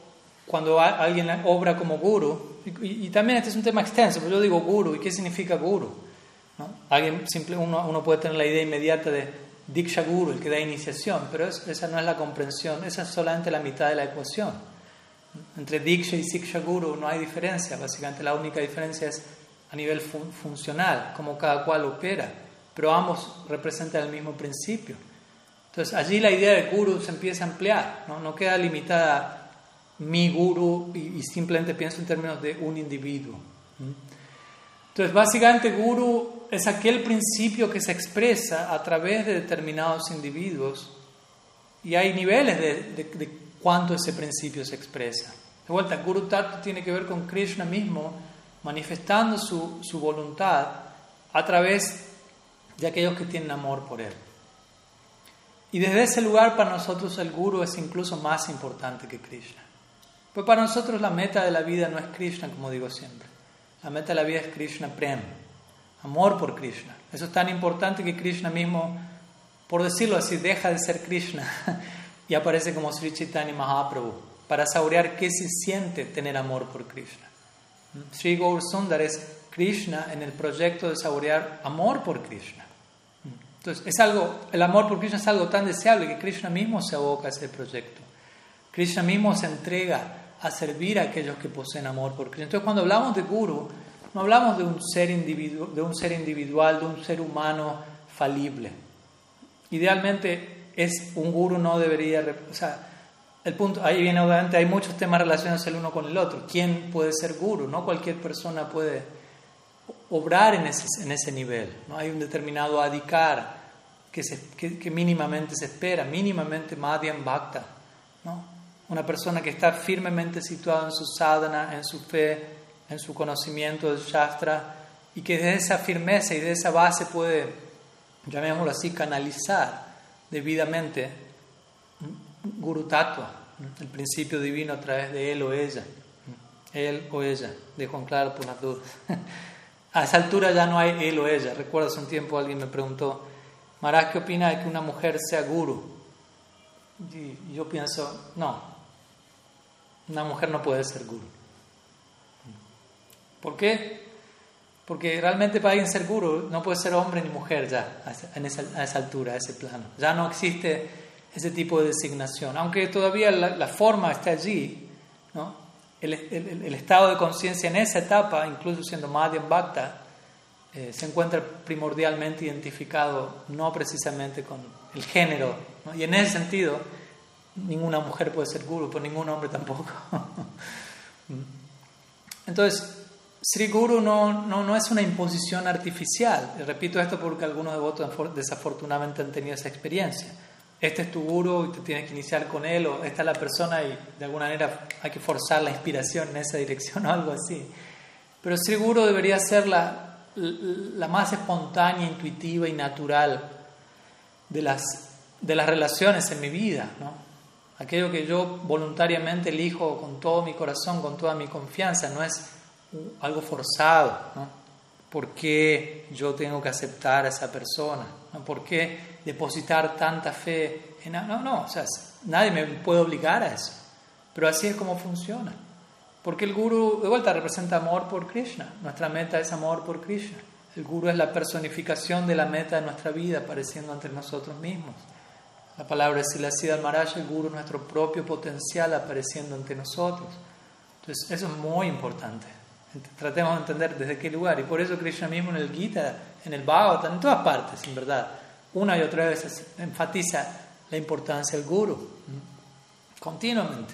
S1: cuando alguien obra como guru, y, también este es un tema extenso, pero yo digo guru, ¿y qué significa guru? ¿No? Alguien simple, uno, uno puede tener la idea inmediata de Diksha Guru, el que da iniciación, pero esa no es la comprensión, esa es solamente la mitad de la ecuación. Entre Diksha y Siksha Guru no hay diferencia, básicamente la única diferencia es a nivel funcional, como cada cual opera, pero ambos representan el mismo principio. Entonces allí la idea de guru se empieza a ampliar, no, no queda limitada mi guru y, simplemente pienso en términos de un individuo. Entonces, básicamente, guru es aquel principio que se expresa a través de determinados individuos y hay niveles de, cuánto ese principio se expresa. De vuelta, Guru Tattva tiene que ver con Krishna mismo manifestando su, su voluntad a través de aquellos que tienen amor por Él. Y desde ese lugar para nosotros el guru es incluso más importante que Krishna. Pues para nosotros la meta de la vida no es Krishna, como digo siempre. La meta de la vida es Krishna Prem, amor por Krishna. Eso es tan importante que Krishna mismo, por decirlo así, deja de ser Krishna y aparece como Sri Chaitanya Mahaprabhu para saborear qué se siente tener amor por Krishna. Sri Gaur Sundar es Krishna en el proyecto de saborear amor por Krishna. Entonces, es algo, el amor por Krishna es algo tan deseable que Krishna mismo se aboca a ese proyecto. Krishna mismo se entrega a servir a aquellos que poseen amor por Krishna. Entonces, cuando hablamos de guru, no hablamos de un ser, de un ser individual, de un ser humano falible. Idealmente, es un guru no debería. O sea, el punto, ahí viene obviamente, hay muchos temas relacionados el uno con el otro. ¿Quién puede ser guru? No cualquier persona puede obrar en ese, en ese nivel. ¿no? Hay un determinado adikar que, se, que, mínimamente se espera, mínimamente madhyam bhakta. ¿no? Una persona que está firmemente situada en su sadhana, en su fe, en su conocimiento del Shastra, y que desde esa firmeza y de esa base puede, llamémoslo así, canalizar debidamente Guru Tattva, el principio divino a través de él o ella. Él o ella, dejo en claro por las dudas. A esa altura ya no hay él o ella. Recuerdo hace un tiempo alguien me preguntó, Maharaj, ¿qué opina de que una mujer sea guru? Y yo pienso, no, una mujer no puede ser guru. ¿Por qué? Porque realmente para alguien ser guru no puede ser hombre ni mujer ya a esa, a esa altura, a ese plano. Ya no existe ese tipo de designación. Aunque todavía la, forma está allí, ¿no? el, el, estado de conciencia en esa etapa, incluso siendo Madhyam Bhakta, eh, se encuentra primordialmente identificado no precisamente con el género. Y en ese sentido, ninguna mujer puede ser guru, pero ningún hombre tampoco. Entonces, Sri Guru no, no, no, es una imposición artificial. Repito esto porque algunos devotos desafortunadamente han tenido esa experiencia. Este es tu guru y te tienes que iniciar con él, o esta es la persona y de alguna manera hay que forzar la inspiración en esa dirección o algo así. Pero Sri Guru debería ser la, la más espontánea, intuitiva y natural de las, de las relaciones en mi vida. ¿no? Aquello que yo voluntariamente elijo con todo mi corazón, con toda mi confianza, no es algo forzado. ¿no? ¿Por qué yo tengo que aceptar a esa persona? ¿Por qué depositar tanta fe en... No, no, o sea, nadie me puede obligar a eso. Pero así es como funciona. Porque el guru, de vuelta, representa amor por Krishna. Nuestra meta es amor por Krishna. El guru es la personificación de la meta de nuestra vida apareciendo ante nosotros mismos. La palabra es Silasidha Maharaj, el Guru, nuestro propio potencial apareciendo ante nosotros. Entonces, eso es muy importante. Tratemos de entender desde qué lugar. Y por eso Krishna mismo en el Gita, en el Bhagavatam, en todas partes, en verdad, una y otra vez enfatiza la importancia del Guru. Continuamente.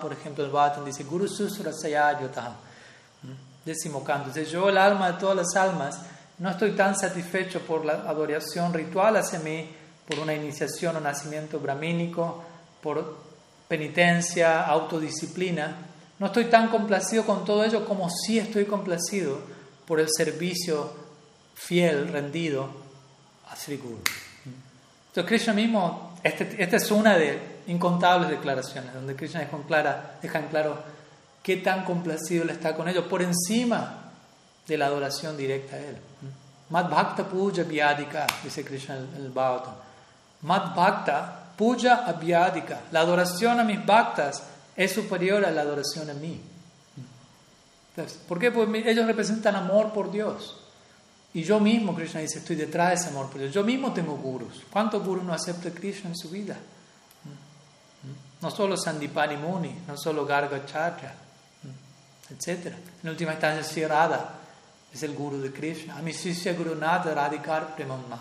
S1: Por ejemplo, el Bhagavatam dice Guru susura sayayotah. Décimo canto. Dice, yo el alma de todas las almas no estoy tan satisfecho por la adoración ritual hacia mí, por una iniciación o nacimiento brahmínico, por penitencia, autodisciplina. No estoy tan complacido con todo ello como sí estoy complacido por el servicio fiel, rendido a Sri Guru. Entonces Krishna mismo, este, esta es una de incontables declaraciones donde Krishna deja en, claro qué tan complacido le está con ello, por encima de la adoración directa a Él. Mad Bhakta Puja Vyadika, dice Krishna en el Bhagavatam. Mad Bhakta Puja Abhyadika. La adoración a mis bhaktas es superior a la adoración a mí. ¿Por qué? Porque ellos representan amor por Dios. Y yo mismo, Krishna dice, estoy detrás de ese amor por Dios. Yo mismo tengo gurus. ¿Cuántos gurus no acepta Krishna en su vida? No solo Sandipani Muni, no solo Garga Charya, etc. En última instancia, Sri es el guru de Krishna. A mi Sisya Gurunatha Radhikar Premamma.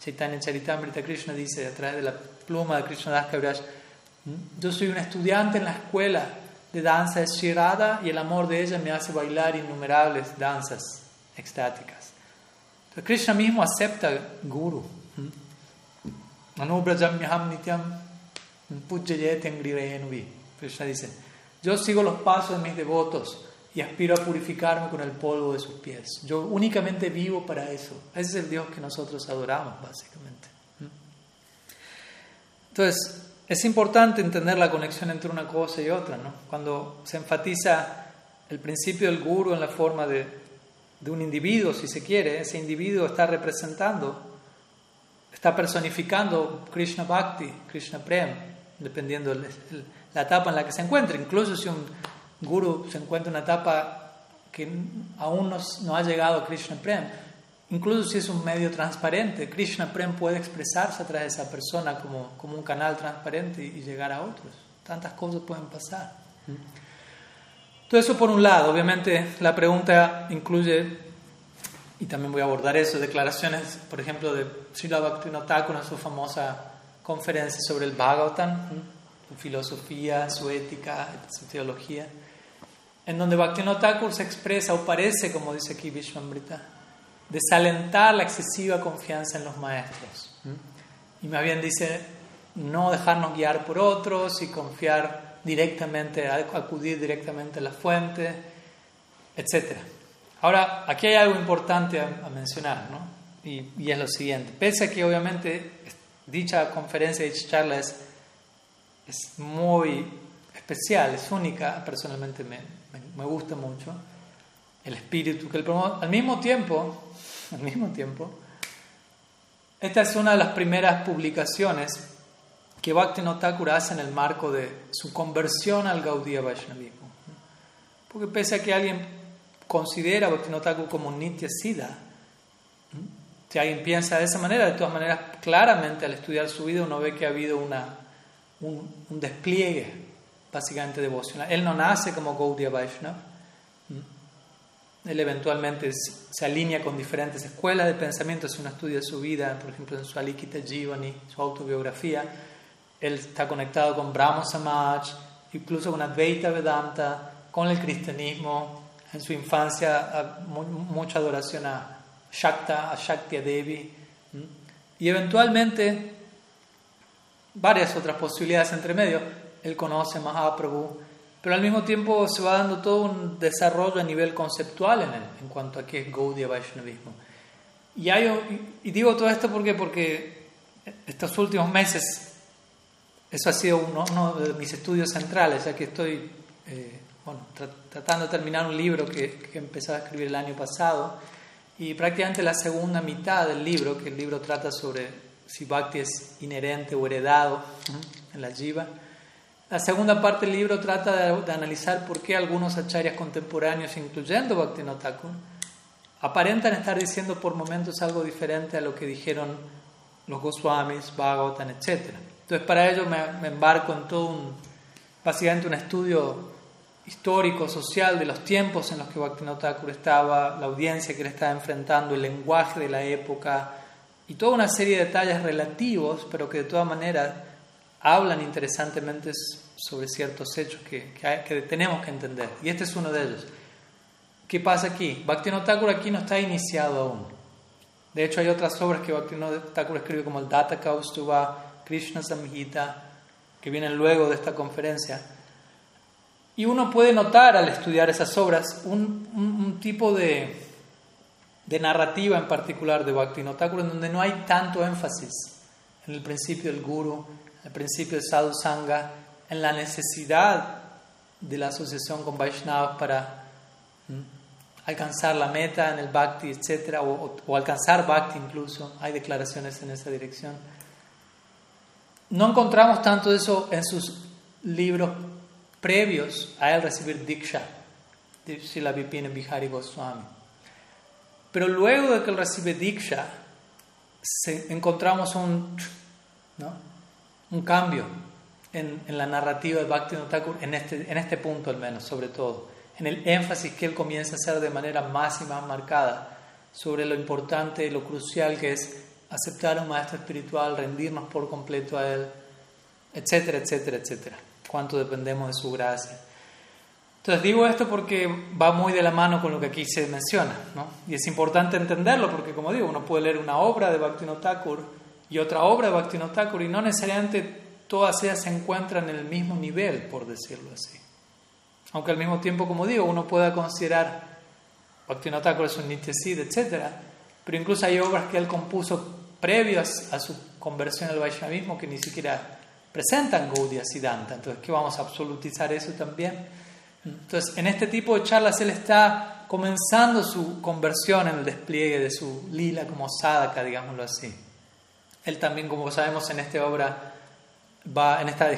S1: Chaitanya Charitamrita Krishna dice a través de la pluma de Krishna Das Kaviraj, yo soy un estudiante en la escuela de danza de Shirada y el amor de ella me hace bailar innumerables danzas extáticas. Entonces Krishna mismo acepta guru. Anubrajamyaham nityam Krishna dice, yo sigo los pasos de mis devotos y aspiro a purificarme con el polvo de sus pies. Yo únicamente vivo para eso. Ese es el Dios que nosotros adoramos, básicamente. Entonces, es importante entender la conexión entre una cosa y otra. ¿no? Cuando se enfatiza el principio del guru en la forma de, de un individuo, si se quiere, ese individuo está representando, está personificando Krishna Bhakti, Krishna Prem, dependiendo de la etapa en la que se encuentre. Incluso si un guru se encuentra en una etapa que aún no, ha llegado a Krishna Prem, incluso si es un medio transparente, Krishna Prem puede expresarse a través de esa persona como, como un canal transparente y, llegar a otros. Tantas cosas pueden pasar. Todo eso por un lado, obviamente la pregunta incluye, y también voy a abordar eso, declaraciones, por ejemplo, de Srila Bhaktivinoda Thakur en su famosa conferencia sobre el Bhagavatam, su filosofía, su ética, su teología, en donde Bhaktivinoda se expresa o parece, como dice aquí Vishwamrita, desalentar la excesiva confianza en los maestros. Y más bien dice, no dejarnos guiar por otros y confiar directamente, acudir directamente a la fuente, etc. Ahora, aquí hay algo importante a, mencionar, ¿no? Y, y, es lo siguiente. Pese a que obviamente dicha conferencia, dicha charla es, es muy especial, es única, personalmente me, me, gusta mucho, el espíritu que el al mismo tiempo, al mismo tiempo, esta es una de las primeras publicaciones que Bhaktivinoda Thakur hace en el marco de su conversión al Gaudiya Vaishnavismo. Porque pese a que alguien considera a Bhaktivinoda Thakur como un Nitya Siddha, si alguien piensa de esa manera, de todas maneras, claramente al estudiar su vida uno ve que ha habido una, un, despliegue básicamente devocional. Él no nace como Gaudiya Vaishnava. Él eventualmente se alinea con diferentes escuelas de pensamiento, si uno estudia su vida, por ejemplo en su Alikita Jivani, su autobiografía, él está conectado con Brahma Samaj, incluso con Advaita Vedanta, con el cristianismo. En su infancia, mucha adoración a Shakta, a Shakti Devi. Y eventualmente, varias otras posibilidades entre medio. Él conoce Mahaprabhu, pero al mismo tiempo se va dando todo un desarrollo a nivel conceptual en él, en cuanto a qué es Gaudiya Vaishnavismo. Y, y digo todo esto porque, porque estos últimos meses eso ha sido uno, de mis estudios centrales, ya que estoy eh, bueno, tratando de terminar un libro que, que empecé a escribir el año pasado y prácticamente la segunda mitad del libro, que el libro trata sobre si Bhakti es inherente o heredado en la Jiva. La segunda parte del libro trata de, analizar por qué algunos acharyas contemporáneos, incluyendo Bhakti Thakur, aparentan estar diciendo por momentos algo diferente a lo que dijeron los Goswamis, Bhagavatam, etc. Entonces para ello me, embarco en todo un, básicamente un estudio histórico, social de los tiempos en los que Bhaktivinoda estaba, la audiencia que le estaba enfrentando, el lenguaje de la época y toda una serie de detalles relativos, pero que de todas maneras hablan interesantemente sobre ciertos hechos que, que, tenemos que entender. Y este es uno de ellos. ¿Qué pasa aquí? Bhaktivinoda Thakur aquí no está iniciado aún. De hecho, hay otras obras que Bhaktivinoda Thakur escribe como el Data Kaustuva, Krishna Samhita, que vienen luego de esta conferencia. Y uno puede notar al estudiar esas obras un, tipo de, de, narrativa en particular de Bhaktivinoda en donde no hay tanto énfasis en el principio del Guru, el principio del Sadhu Sangha, en la necesidad de la asociación con Vaishnavas para alcanzar la meta en el Bhakti, etc., o alcanzar Bhakti incluso. Hay declaraciones en esa dirección. No encontramos tanto eso en sus libros previos a él recibir Diksha de Srila Vipina Bihari Goswami. Pero luego de que él recibe Diksha, encontramos un, un cambio en, la narrativa de Bhaktivinoda Thakur, en este, en este punto al menos, sobre todo, en el énfasis que él comienza a hacer de manera más y más marcada sobre lo importante y lo crucial que es aceptar a un maestro espiritual, rendirnos por completo a él, etcétera, etcétera, etcétera. Cuánto dependemos de su gracia. Entonces digo esto porque va muy de la mano con lo que aquí se menciona, ¿no? Y es importante entenderlo porque, como digo, uno puede leer una obra de Bhaktivinoda Thakur y otra obra de Bhaktivinoda Thakur y no necesariamente todas ellas se encuentran en el mismo nivel, por decirlo así. Aunque al mismo tiempo, como digo, uno pueda considerar Bhaktivinoda Thakur es un Nityasid, etc. Pero incluso hay obras que él compuso previas a su conversión al Vaishnavismo que ni siquiera presentan Gaudiya Siddhanta. Entonces, ¿qué vamos a absolutizar eso también? Entonces, en este tipo de charlas él está comenzando su conversión en el despliegue de su lila como sadhaka, digámoslo así. Él también, como sabemos, en esta obra va, en esta,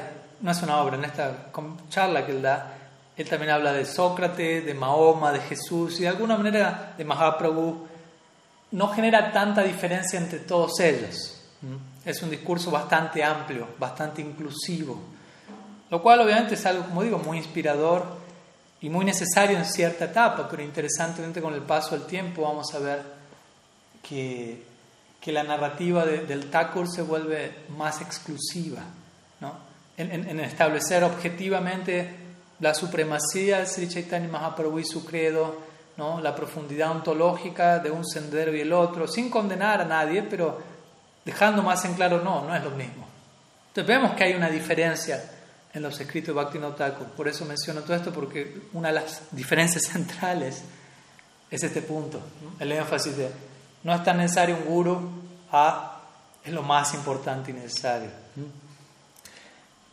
S1: no es una obra, en esta charla que él da, él también habla de Sócrates, de Mahoma, de Jesús y de alguna manera de Mahaprabhu. No genera tanta diferencia entre todos ellos. Es un discurso bastante amplio, bastante inclusivo, lo cual obviamente es algo, como digo, muy inspirador y muy necesario en cierta etapa, pero interesantemente con el paso del tiempo vamos a ver que, que la narrativa del Thakur se vuelve más exclusiva, ¿no? en, en establecer objetivamente la supremacía de Sri Chaitanya Mahaprabhu y su credo, ¿no? la profundidad ontológica de un sendero y el otro, sin condenar a nadie, pero dejando más en claro, no, no es lo mismo. Entonces vemos que hay una diferencia en los escritos de Bhaktivinoda Thakur. Por eso menciono todo esto, porque una de las diferencias centrales es este punto, el énfasis de no es tan necesario un guru a es lo más importante y necesario.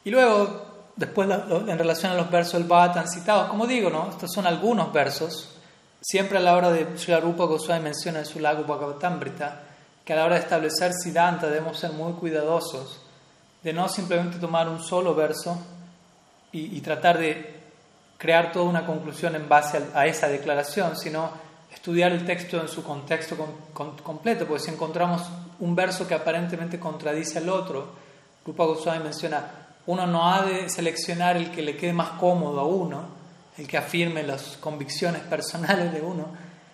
S1: Y luego después en relación a los versos del Bhatan citados, como digo, ¿no? estos son algunos versos, siempre a la hora de Sri Rupa Goswami menciona en su lago Bhagavatamrita que a la hora de establecer Siddhanta debemos ser muy cuidadosos de no simplemente tomar un solo verso y, tratar de crear toda una conclusión en base a, esa declaración, sino estudiar el texto en su contexto completo, porque si encontramos un verso que aparentemente contradice al otro, Rupa Goswami menciona uno no ha de seleccionar el que le quede más cómodo a uno, el que afirme las convicciones personales de uno,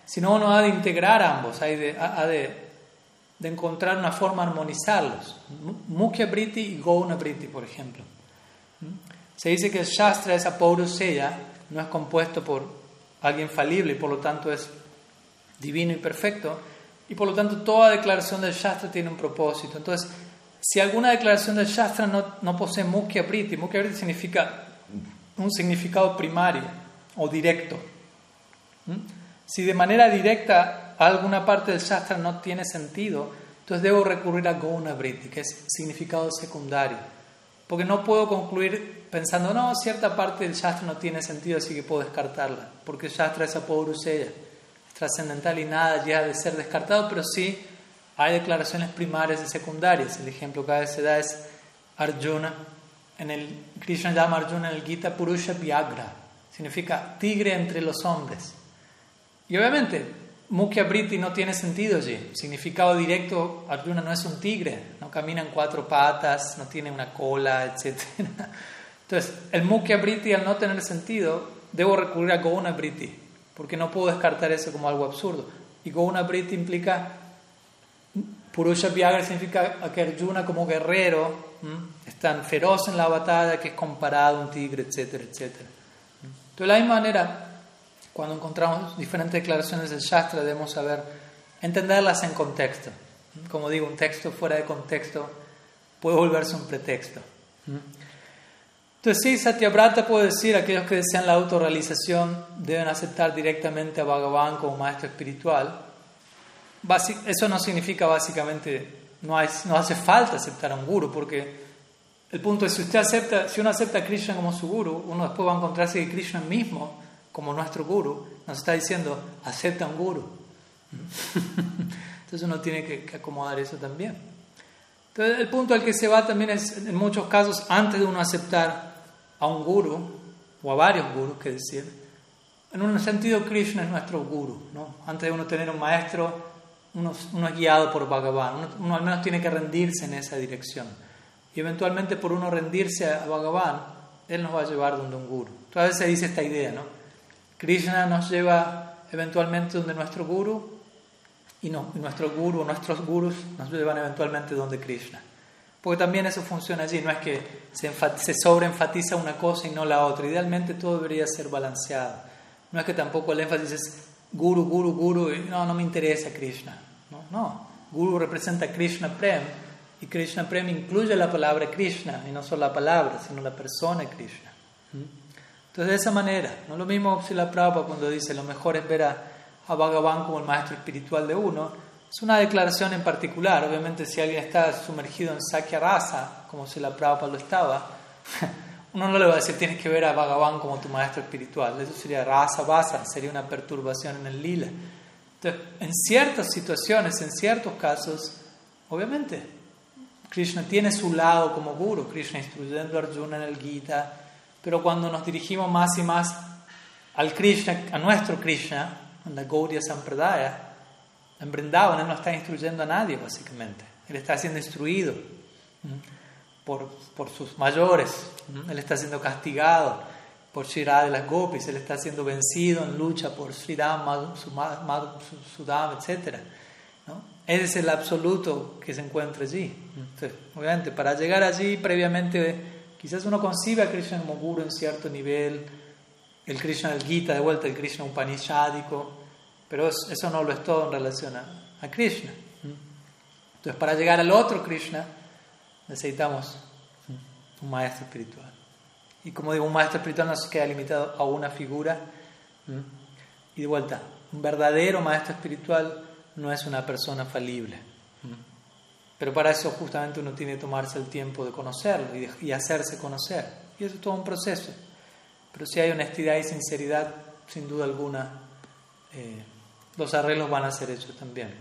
S1: sino uno ha de integrar ambos, ha de, ha de, de encontrar una forma de armonizarlos. Mukhya Briti y Gauna Briti, por ejemplo. Se dice que el Shastra es apauruseya, no es compuesto por alguien falible y por lo tanto es divino y perfecto, y por lo tanto toda declaración del Shastra tiene un propósito. Entonces, si alguna declaración del Shastra no, no posee Mukhya Priti, Mukhya Priti significa un significado primario o directo. Si de manera directa alguna parte del Shastra no tiene sentido, entonces debo recurrir a Gona Briti, que es significado secundario. Porque no puedo concluir pensando, no, cierta parte del Shastra no tiene sentido, así que puedo descartarla. Porque el Shastra es apodruseya, es trascendental y nada ya de ser descartado, pero sí hay declaraciones primarias y secundarias. El ejemplo que a veces se da es Arjuna. En el Krishna llama Arjuna en el Gita Purusha Vyagra. Significa tigre entre los hombres. Y obviamente, Mukhya Briti no tiene sentido allí. Significado directo, Arjuna no es un tigre. No camina en cuatro patas, no tiene una cola, etc. Entonces, el Mukhya Briti al no tener sentido, debo recurrir a Gauna Briti. Porque no puedo descartar eso como algo absurdo. Y Gauna Briti implica Purusha Vyagra significa que Arjuna como guerrero es tan feroz en la batalla que es comparado a un tigre, etcétera, etcétera. De la misma manera, cuando encontramos diferentes declaraciones del Shastra, debemos saber entenderlas en contexto. Como digo, un texto fuera de contexto puede volverse un pretexto. Entonces sí, Satyabrata puede decir, aquellos que desean la autorrealización deben aceptar directamente a Bhagavan como maestro espiritual, eso no significa básicamente, no, no hace falta aceptar a un guru, porque el punto es, si, usted acepta, si uno acepta a Krishna como su guru, uno después va a encontrarse que Krishna mismo, como nuestro guru, nos está diciendo, acepta a un guru. Entonces uno tiene que, acomodar eso también. Entonces el punto al que se va también es, en muchos casos, antes de uno aceptar a un guru, o a varios gurus, que decir, en un sentido Krishna es nuestro guru, ¿no? Antes de uno tener un maestro, uno, es guiado por Bhagavan, uno, al menos tiene que rendirse en esa dirección. Y eventualmente por uno rendirse a Bhagavan, él nos va a llevar donde un guru. Entonces a veces se dice esta idea, ¿no? Krishna nos lleva eventualmente donde nuestro guru y, no, nuestro guru nuestros gurus nos llevan eventualmente donde Krishna. Porque también eso funciona allí, no es que se, se sobreenfatiza una cosa y no la otra. Idealmente todo debería ser balanceado. No es que tampoco el énfasis es guru, guru, guru, no, no me interesa Krishna. No, no. Guru representa Krishna Prem Y Krishna Prem incluye la palabra Krishna, y no solo la palabra, sino la persona Krishna. Entonces, de esa manera, no lo mismo si la Prabhupada cuando dice lo mejor es ver a, a Bhagavan como el maestro espiritual de uno, es una declaración en particular. Obviamente, si alguien está sumergido en Sakya Rasa, como si la Prabhupada lo estaba, uno no le va a decir tienes que ver a Bhagavan como tu maestro espiritual. Eso sería Rasa Vasa, sería una perturbación en el lila. Entonces, en ciertas situaciones, en ciertos casos, obviamente, Krishna tiene su lado como guru, Krishna instruyendo a Arjuna en el Gita, pero cuando nos dirigimos más y más al Krishna, a nuestro Krishna, en la Gaudiya Sampradaya, en Brindavan Él no está instruyendo a nadie, básicamente. Él está siendo instruido por, por sus mayores. Él está siendo castigado por Shirah de las Gopis. Él está siendo vencido en lucha por Sridham, Sudam, etc. ¿no? Ese es el absoluto que se encuentra allí. Entonces, obviamente, para llegar allí, previamente, quizás uno concibe a Krishna como guru en cierto nivel, el Krishna del Gita, de vuelta, el Krishna Upanishadico pero eso no lo es todo en relación a, Krishna. Entonces, para llegar al otro Krishna, necesitamos un maestro espiritual. Y como digo, un maestro espiritual no se queda limitado a una figura. Y de vuelta, un verdadero maestro espiritual no es una persona falible. Pero para eso justamente uno tiene que tomarse el tiempo de conocerlo y, hacerse conocer. Y eso es todo un proceso. Pero si hay honestidad y sinceridad, sin duda alguna, eh, los arreglos van a ser hechos también.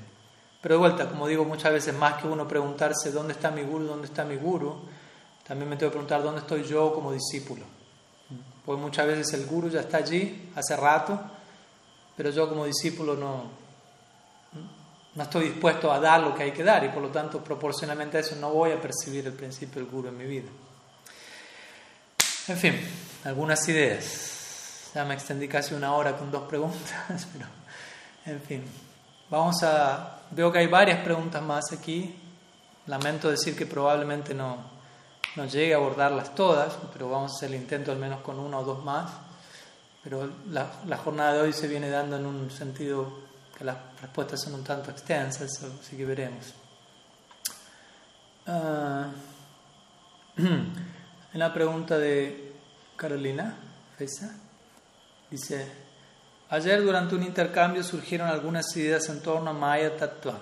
S1: Pero de vuelta, como digo muchas veces, más que uno preguntarse dónde está mi guru, dónde está mi guru, también me tengo que preguntar dónde estoy yo como discípulo. Porque muchas veces el guru ya está allí hace rato, pero yo como discípulo no, no estoy dispuesto a dar lo que hay que dar y por lo tanto proporcionalmente a eso no voy a percibir el principio del guru en mi vida. En fin, algunas ideas. Ya me extendí casi una hora con dos preguntas, pero en fin, vamos a... Veo que hay varias preguntas más aquí. Lamento decir que probablemente no, no llegue a abordarlas todas, pero vamos a hacer el intento al menos con una o dos más. Pero la, jornada de hoy se viene dando en un sentido que las respuestas son un tanto extensas, así que veremos. Uh, en la pregunta de Carolina Fesa, dice, Ayer durante un intercambio surgieron algunas ideas en torno a Maya Tattva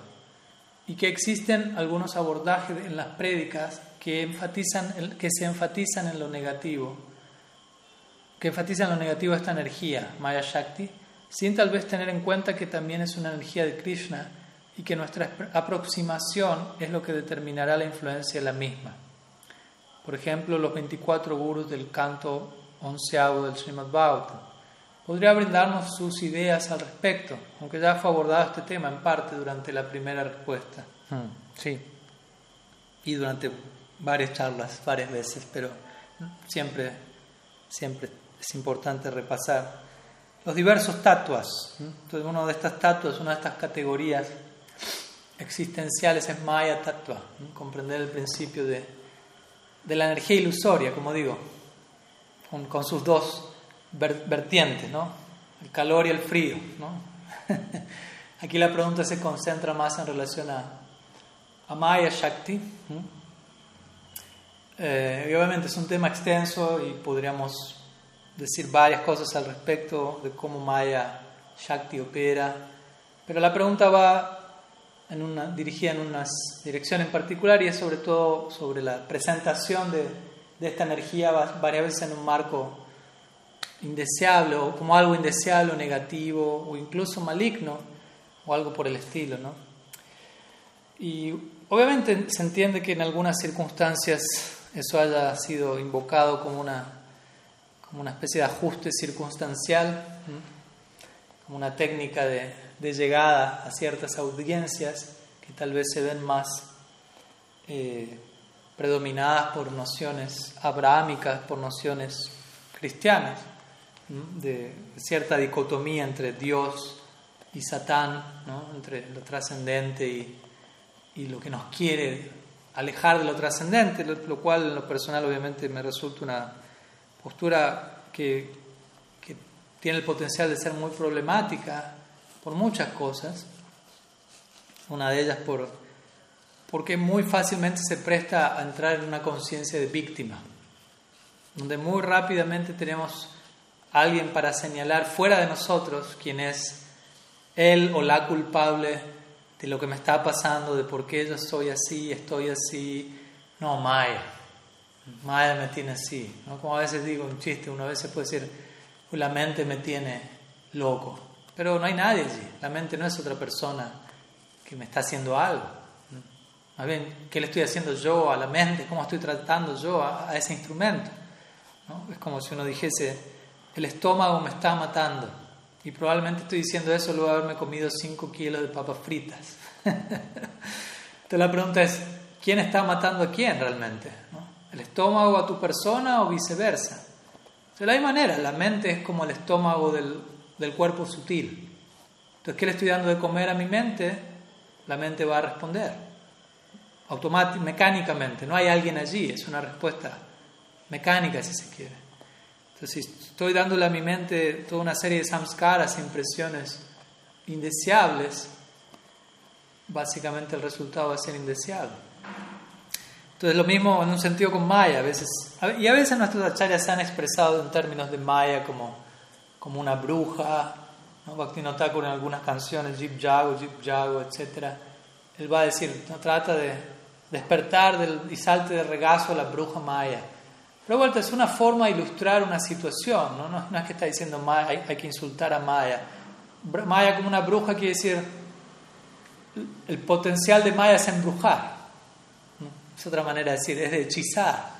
S1: y que existen algunos abordajes en las prédicas que, enfatizan, que se enfatizan en lo negativo, que enfatizan lo negativo de esta energía, Maya Shakti, sin tal vez tener en cuenta que también es una energía de Krishna y que nuestra aproximación es lo que determinará la influencia de la misma. Por ejemplo, los 24 gurus del canto onceavo del Srimad Bhagavatam podría brindarnos sus ideas al respecto, aunque ya fue abordado este tema en parte durante la primera respuesta. Hmm, sí. Y durante varias charlas, varias veces, pero siempre, siempre es importante repasar los diversos tatuas. Entonces, una de estas tatuas, una de estas categorías existenciales es Maya Tatua, comprender el principio de, de, la energía ilusoria, como digo, con, con sus dos vertientes, ¿no? El calor y el frío, ¿no? Aquí la pregunta se concentra más en relación a, a Maya Shakti. Eh, obviamente es un tema extenso y podríamos decir varias cosas al respecto de cómo Maya Shakti opera, pero la pregunta va en una, dirigida en una dirección en particular y es sobre todo sobre la presentación de, de esta energía varias veces en un marco indeseable o como algo indeseable o negativo o incluso maligno o algo por el estilo, ¿no? Y obviamente se entiende que en algunas circunstancias eso haya sido invocado como una, como una especie de ajuste circunstancial, como una técnica de, llegada a ciertas audiencias que tal vez se ven más eh, predominadas por nociones abrahámicas, por nociones cristianas de cierta dicotomía entre Dios y Satán, entre lo trascendente y, y, lo que nos quiere alejar de lo trascendente, lo, cual en lo personal obviamente me resulta una postura que, que tiene el potencial de ser muy problemática por muchas cosas, una de ellas por, porque muy fácilmente se presta a entrar en una conciencia de víctima, donde muy rápidamente tenemos alguien para señalar fuera de nosotros quién es él o la culpable de lo que me está pasando, de por qué yo soy así, estoy así. No, Maya. Maya me tiene así. ¿no? Como a veces digo un chiste, una vez se puede decir, la mente me tiene loco. Pero no hay nadie allí. La mente no es otra persona que me está haciendo algo. Más bien, ¿qué le estoy haciendo yo a la mente? ¿Cómo estoy tratando yo a, ese instrumento? Es como si uno dijese, el estómago me está matando. Y probablemente estoy diciendo eso luego de haberme comido 5 kilos de papas fritas. Entonces la pregunta es, ¿quién está matando a quién realmente? ¿El estómago a tu persona o viceversa? De la misma manera, la mente es como el estómago del, del cuerpo sutil. Entonces, ¿qué le estoy dando de comer a mi mente? La mente va a responder. Automáticamente, mecánicamente. No hay alguien allí, es una respuesta mecánica si se quiere. Entonces, si estoy dándole a mi mente toda una serie de samskaras, impresiones indeseables, básicamente el resultado va a ser indeseable. Entonces, lo mismo en un sentido con Maya. A veces, y a veces nuestros acharyas se han expresado en términos de Maya como, como una bruja. ¿no? Bhaktivinoda en algunas canciones, Jip Jago, Jip Jago, etc. Él va a decir, no trata de despertar del, y salte de regazo a la bruja Maya. Pero vuelta, es una forma de ilustrar una situación, ¿no? No, es que está diciendo Maya, hay, que insultar a Maya. Maya como una bruja quiere decir, el potencial de Maya es embrujar. Es otra manera de decir, es de hechizar,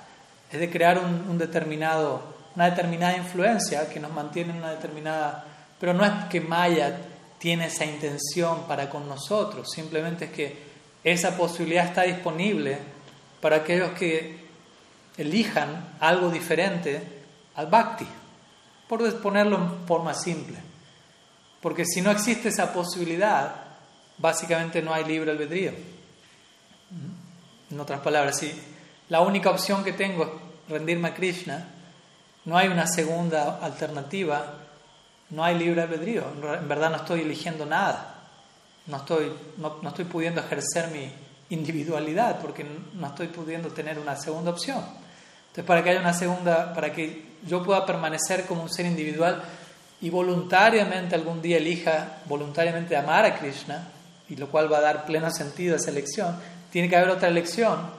S1: es de crear un determinado, una determinada influencia que nos mantiene en una determinada... Pero no es que Maya tiene esa intención para con nosotros, simplemente es que esa posibilidad está disponible para aquellos que elijan algo diferente al bhakti, por ponerlo en forma simple. Porque si no existe esa posibilidad, básicamente no hay libre albedrío. En otras palabras, si la única opción que tengo es rendirme a Krishna, no hay una segunda alternativa, no hay libre albedrío. En verdad no estoy eligiendo nada. No estoy, no, no estoy pudiendo ejercer mi individualidad porque no estoy pudiendo tener una segunda opción. Entonces, para que haya una segunda, para que yo pueda permanecer como un ser individual y voluntariamente algún día elija voluntariamente amar a Krishna, y lo cual va a dar pleno sentido a esa elección, tiene que haber otra elección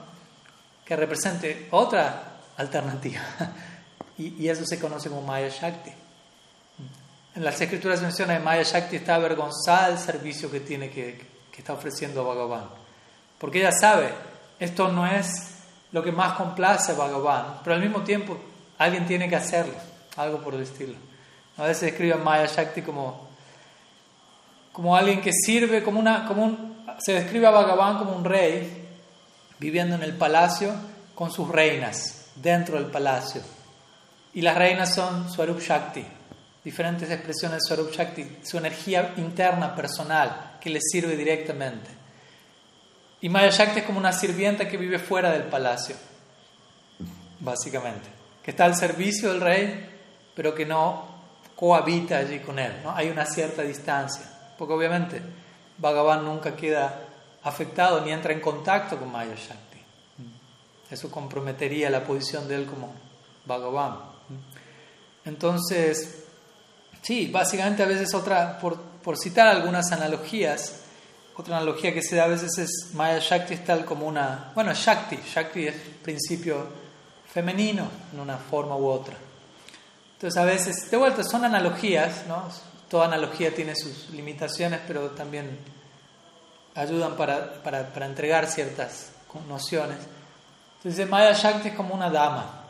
S1: que represente otra alternativa. Y, eso se conoce como Maya Shakti. En las escrituras se menciona que Maya Shakti está avergonzada del servicio que tiene que, que está ofreciendo a Bhagavan. Porque ella sabe, esto no es lo que más complace a Bhagavan, pero al mismo tiempo alguien tiene que hacerlo, algo por el estilo. A veces escribe a Maya Shakti como, como alguien que sirve, como una, como un, se describe a Bhagavan como un rey viviendo en el palacio con sus reinas dentro del palacio. Y las reinas son Swarup Shakti, diferentes expresiones de Swarup Shakti, su energía interna, personal, que le sirve directamente. Y Maya Shakti es como una sirvienta que vive fuera del palacio, básicamente, que está al servicio del rey, pero que no cohabita allí con él. ¿no? Hay una cierta distancia, porque obviamente Bhagavan nunca queda afectado ni entra en contacto con Maya Shakti. Eso comprometería la posición de él como Bhagavan. Entonces, sí, básicamente a veces otra, por, por citar algunas analogías, otra analogía que se da a veces es Maya Shakti es tal como una, bueno, Shakti, Shakti es principio femenino en una forma u otra. Entonces a veces, de vuelta, son analogías, ¿no? Toda analogía tiene sus limitaciones, pero también ayudan para, para, para entregar ciertas nociones. Entonces Maya Shakti es como una dama.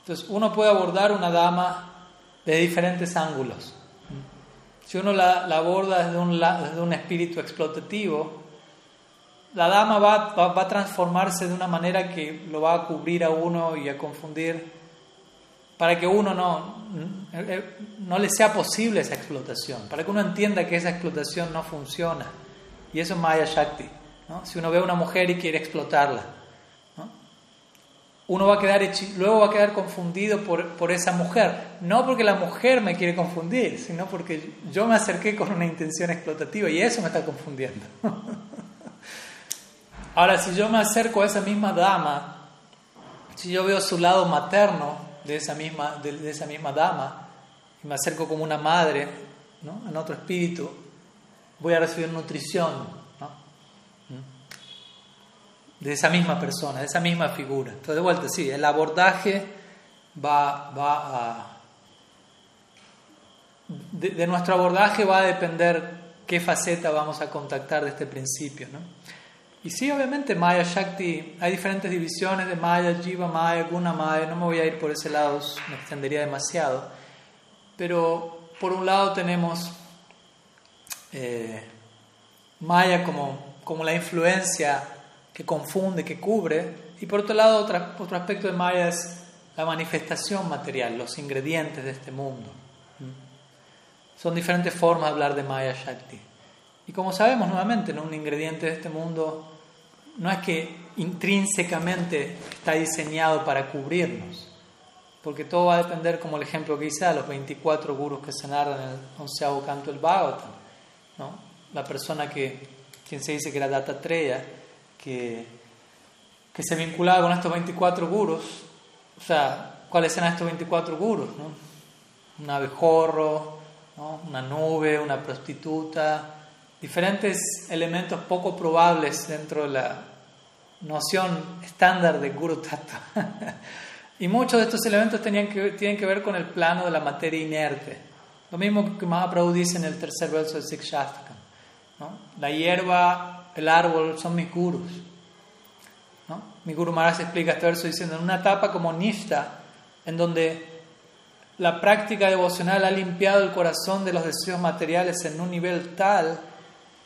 S1: Entonces uno puede abordar una dama de diferentes ángulos. Si uno la, aborda desde un, desde un, espíritu explotativo, la dama va, va, a transformarse de una manera que lo va a cubrir a uno y a confundir para que uno no, no le sea posible esa explotación, para que uno entienda que esa explotación no funciona. Y eso es Maya Shakti. ¿no? Si uno ve a una mujer y quiere explotarla, uno va a quedar luego va a quedar confundido por, por, esa mujer. No porque la mujer me quiere confundir, sino porque yo me acerqué con una intención explotativa y eso me está confundiendo. Ahora, si yo me acerco a esa misma dama, si yo veo su lado materno de esa misma, de, esa misma dama, y me acerco como una madre, ¿no? en otro espíritu, voy a recibir nutrición. De esa misma persona, de esa misma figura. Entonces, de vuelta, sí, el abordaje va, va a... De, nuestro abordaje va a depender qué faceta vamos a contactar de este principio. ¿no? Y sí, obviamente Maya Shakti, hay diferentes divisiones de Maya, Jiva Maya, Guna Maya, no me voy a ir por ese lado, me extendería demasiado. Pero por un lado tenemos eh, Maya como, como la influencia que confunde, que cubre, y por otro lado otro aspecto de Maya es la manifestación material, los ingredientes de este mundo. Son diferentes formas de hablar de Maya Shakti. Y como sabemos nuevamente, ¿no? un ingrediente de este mundo no es que intrínsecamente está diseñado para cubrirnos, porque todo va a depender, como el ejemplo que hice, a los 24 gurus que se narran en el onceavo canto del Bhagavatam. ¿no? La persona que, quien se dice que era Dattatreya, que, que se vinculaba con estos 24 gurus, o sea, ¿cuáles eran estos 24 gurus? No? Un abejorro, ¿no? una nube, una prostituta, diferentes elementos poco probables dentro de la noción estándar de Guru Tattva. y muchos de estos elementos tenían que, tienen que ver con el plano de la materia inerte. Lo mismo que Mahaprabhu dice en el tercer verso del Sikshastakam. ¿no? La hierba, el árbol son mis gurus. ¿no? Mi Guru Maharaj explica este verso diciendo, en una etapa como Nishta, en donde la práctica devocional ha limpiado el corazón de los deseos materiales en un nivel tal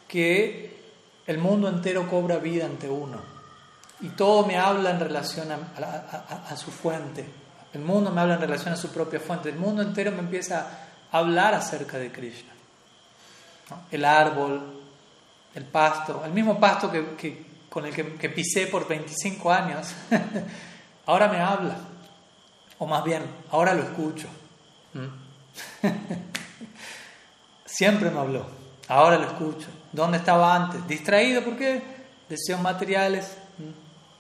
S1: que el mundo entero cobra vida ante uno. Y todo me habla en relación a, su fuente. El mundo me habla en relación a su propia fuente. El mundo entero me empieza a hablar acerca de Krishna. El árbol, el pasto, el mismo pasto que, con el que, pisé por 25 años, ahora me habla. O más bien, ahora lo escucho. ¿Mm? Siempre me habló, ahora lo escucho. ¿Dónde estaba antes? Distraído, ¿por qué? Deseos materiales,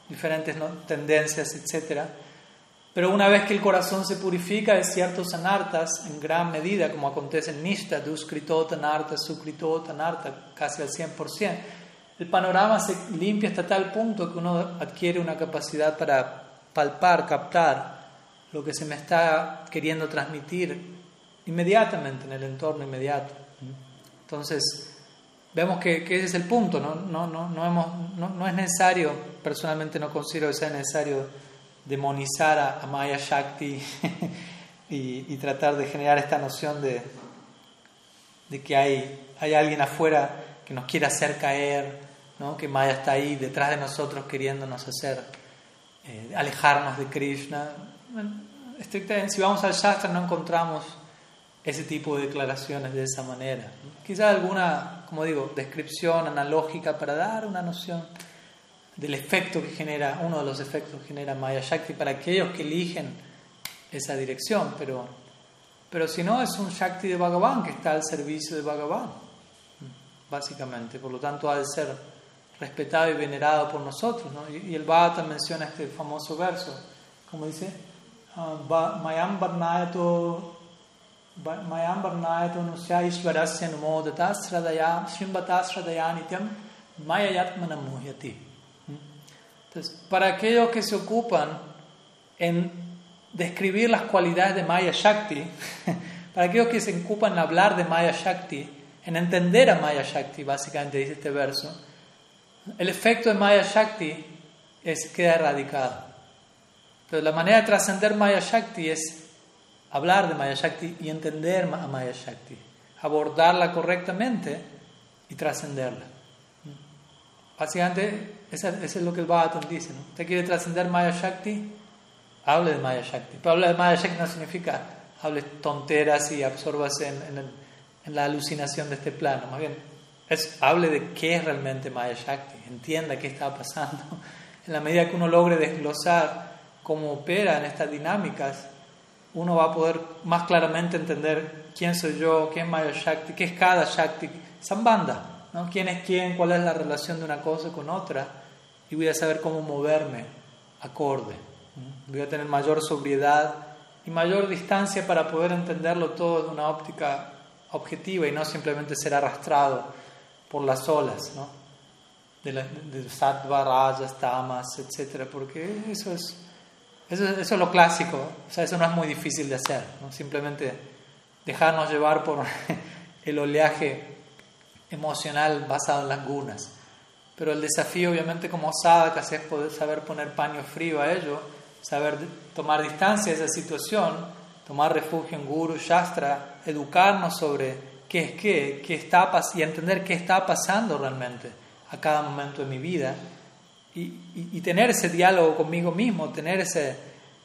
S1: diferentes tendencias, etc. Pero una vez que el corazón se purifica de ciertos anartas, en gran medida, como acontece en Nishta, Duskritota, Narta, Sukritota, Narta, casi al 100%, el panorama se limpia hasta tal punto que uno adquiere una capacidad para palpar, captar lo que se me está queriendo transmitir inmediatamente, en el entorno inmediato. Entonces, vemos que, ese es el punto, ¿no? No, es necesario, personalmente no considero que sea necesario demonizar a, Maya Shakti y, tratar de generar esta noción de, de que hay, hay alguien afuera que nos quiere hacer caer, ¿no? que Maya está ahí detrás de nosotros queriéndonos hacer eh, alejarnos de Krishna. estrictamente, si vamos al Shastra no encontramos ese tipo de declaraciones de esa manera. Quizás alguna, como digo, descripción analógica para dar una noción del efecto que genera, uno de los efectos que genera Maya Shakti para aquellos que eligen esa dirección, pero, pero si no, es un Shakti de Bhagavan que está al servicio de Bhagavan, básicamente. Por lo tanto, ha de ser respetado y venerado por nosotros. Y, el Bhagavatam menciona este famoso verso, como dice, ah, Mayam Varnayato Mayam Varnayatu Nusya Ishvarasya Nityam. Entonces, para aquellos que se ocupan en describir las cualidades de Maya Shakti, para aquellos que se ocupan en hablar de Maya Shakti, en entender a Maya Shakti, básicamente dice este verso, el efecto de Maya Shakti es queda erradicado. Entonces, la manera de trascender Maya Shakti es hablar de Maya Shakti y entender a Maya Shakti, abordarla correctamente y trascenderla. Básicamente, eso, es lo que el Bhagavatam dice. ¿no? Usted quiere trascender Maya Shakti, hable de Maya Shakti. Pero hablar de Maya Shakti no significa hable tonteras y absorbase en, la alucinación de este plano. Más bien, hable de qué es realmente Maya Shakti, entienda qué está pasando. En la medida que uno logre desglosar cómo opera en estas dinámicas, uno va a poder más claramente entender quién soy yo, quién es Maya Shakti, qué es cada Shakti, Sambanda, ¿no? quién es quién, cuál es la relación de una cosa con otra, y voy a saber cómo moverme acorde. Voy a tener mayor sobriedad y mayor distancia para poder entenderlo todo de una óptica objetiva y no simplemente ser arrastrado por las olas, ¿no? De, la, de sattva, rajas, tamas, etc. Porque eso es, eso, es lo clásico, o sea, eso no es muy difícil de hacer. Simplemente dejarnos llevar por el oleaje emocional basado en las gunas. Pero el desafío, obviamente, como sadhakas es poder saber poner paño frío a ello, saber tomar distancia de esa situación, tomar refugio en Guru, Shastra, educarnos sobre qué es qué, qué está y entender qué está pasando realmente a cada momento de mi vida. Y, y, y tener ese diálogo conmigo mismo, tener ese,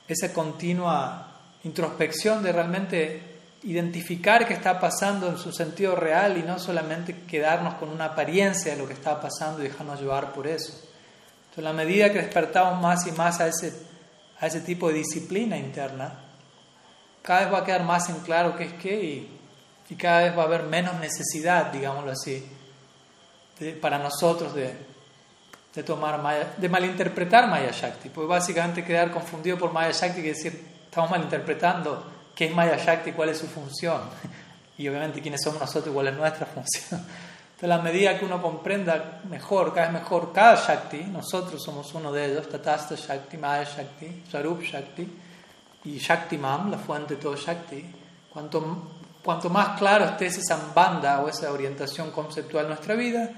S1: esa continua introspección de realmente identificar qué está pasando en su sentido real y no solamente quedarnos con una apariencia de lo que está pasando y dejarnos llevar por eso. Entonces, en la medida que despertamos más y más a ese, a ese tipo de disciplina interna, cada vez va a quedar más en claro qué es qué y, y cada vez va a haber menos necesidad, digámoslo así, para nosotros de, de tomar Maya, de malinterpretar Maya Shakti. Pues básicamente quedar confundido por Maya Shakti y decir, estamos malinterpretando qué es Maya Shakti, cuál es su función y obviamente quiénes somos nosotros cuál es nuestra función. Entonces, a medida que uno comprenda mejor, cada vez mejor cada Shakti, nosotros somos uno de ellos, Tatasta Shakti, Maya Shakti, Sarup Shakti y Shakti Mam, la fuente de todo Shakti, cuanto, cuanto más claro esté esa sambanda o esa orientación conceptual en nuestra vida,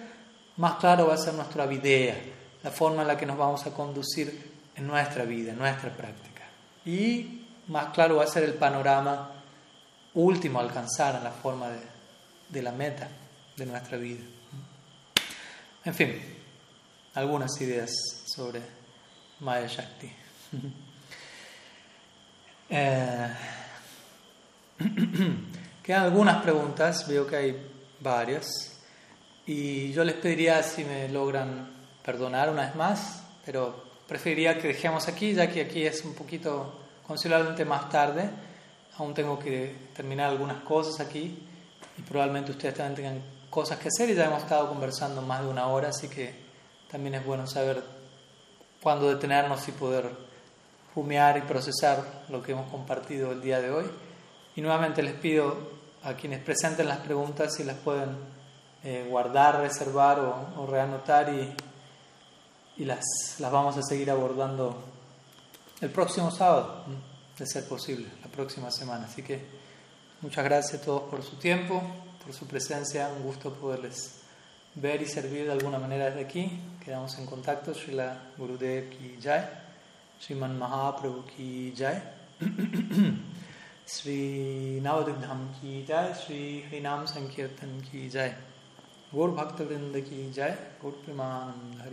S1: más claro va a ser nuestra videa, la forma en la que nos vamos a conducir en nuestra vida, en nuestra práctica. Y más claro va a ser el panorama último a alcanzar en la forma de, la meta de nuestra vida. En fin, algunas ideas sobre Maya Shakti. Eh, quedan algunas preguntas, veo que hay varias, y yo les pediría si me logran perdonar una vez más, pero preferiría que dejemos aquí, ya que aquí es un poquito considerablemente más tarde. Aún tengo que terminar algunas cosas aquí y probablemente ustedes también tengan cosas que hacer y ya hemos estado conversando más de una hora, así que también es bueno saber cuándo detenernos y poder rumiar y procesar lo que hemos compartido el día de hoy. Y nuevamente les pido a quienes presenten las preguntas si las pueden eh, guardar, reservar o, o reanotar y, y las, las vamos a seguir abordando el próximo sábado, de ser posible, la próxima semana. Así que muchas gracias a todos por su tiempo, por su presencia, un gusto poderles ver y servir de alguna manera desde aquí. Quedamos en contacto. Srila Gurudev ki jai, Sriman Mahaprabhu ki jai, Sri Navadidham ki jai, Sri Hrinam Sankirtan ki jai, Gaur Bhakta ki jai, Gaur Premanand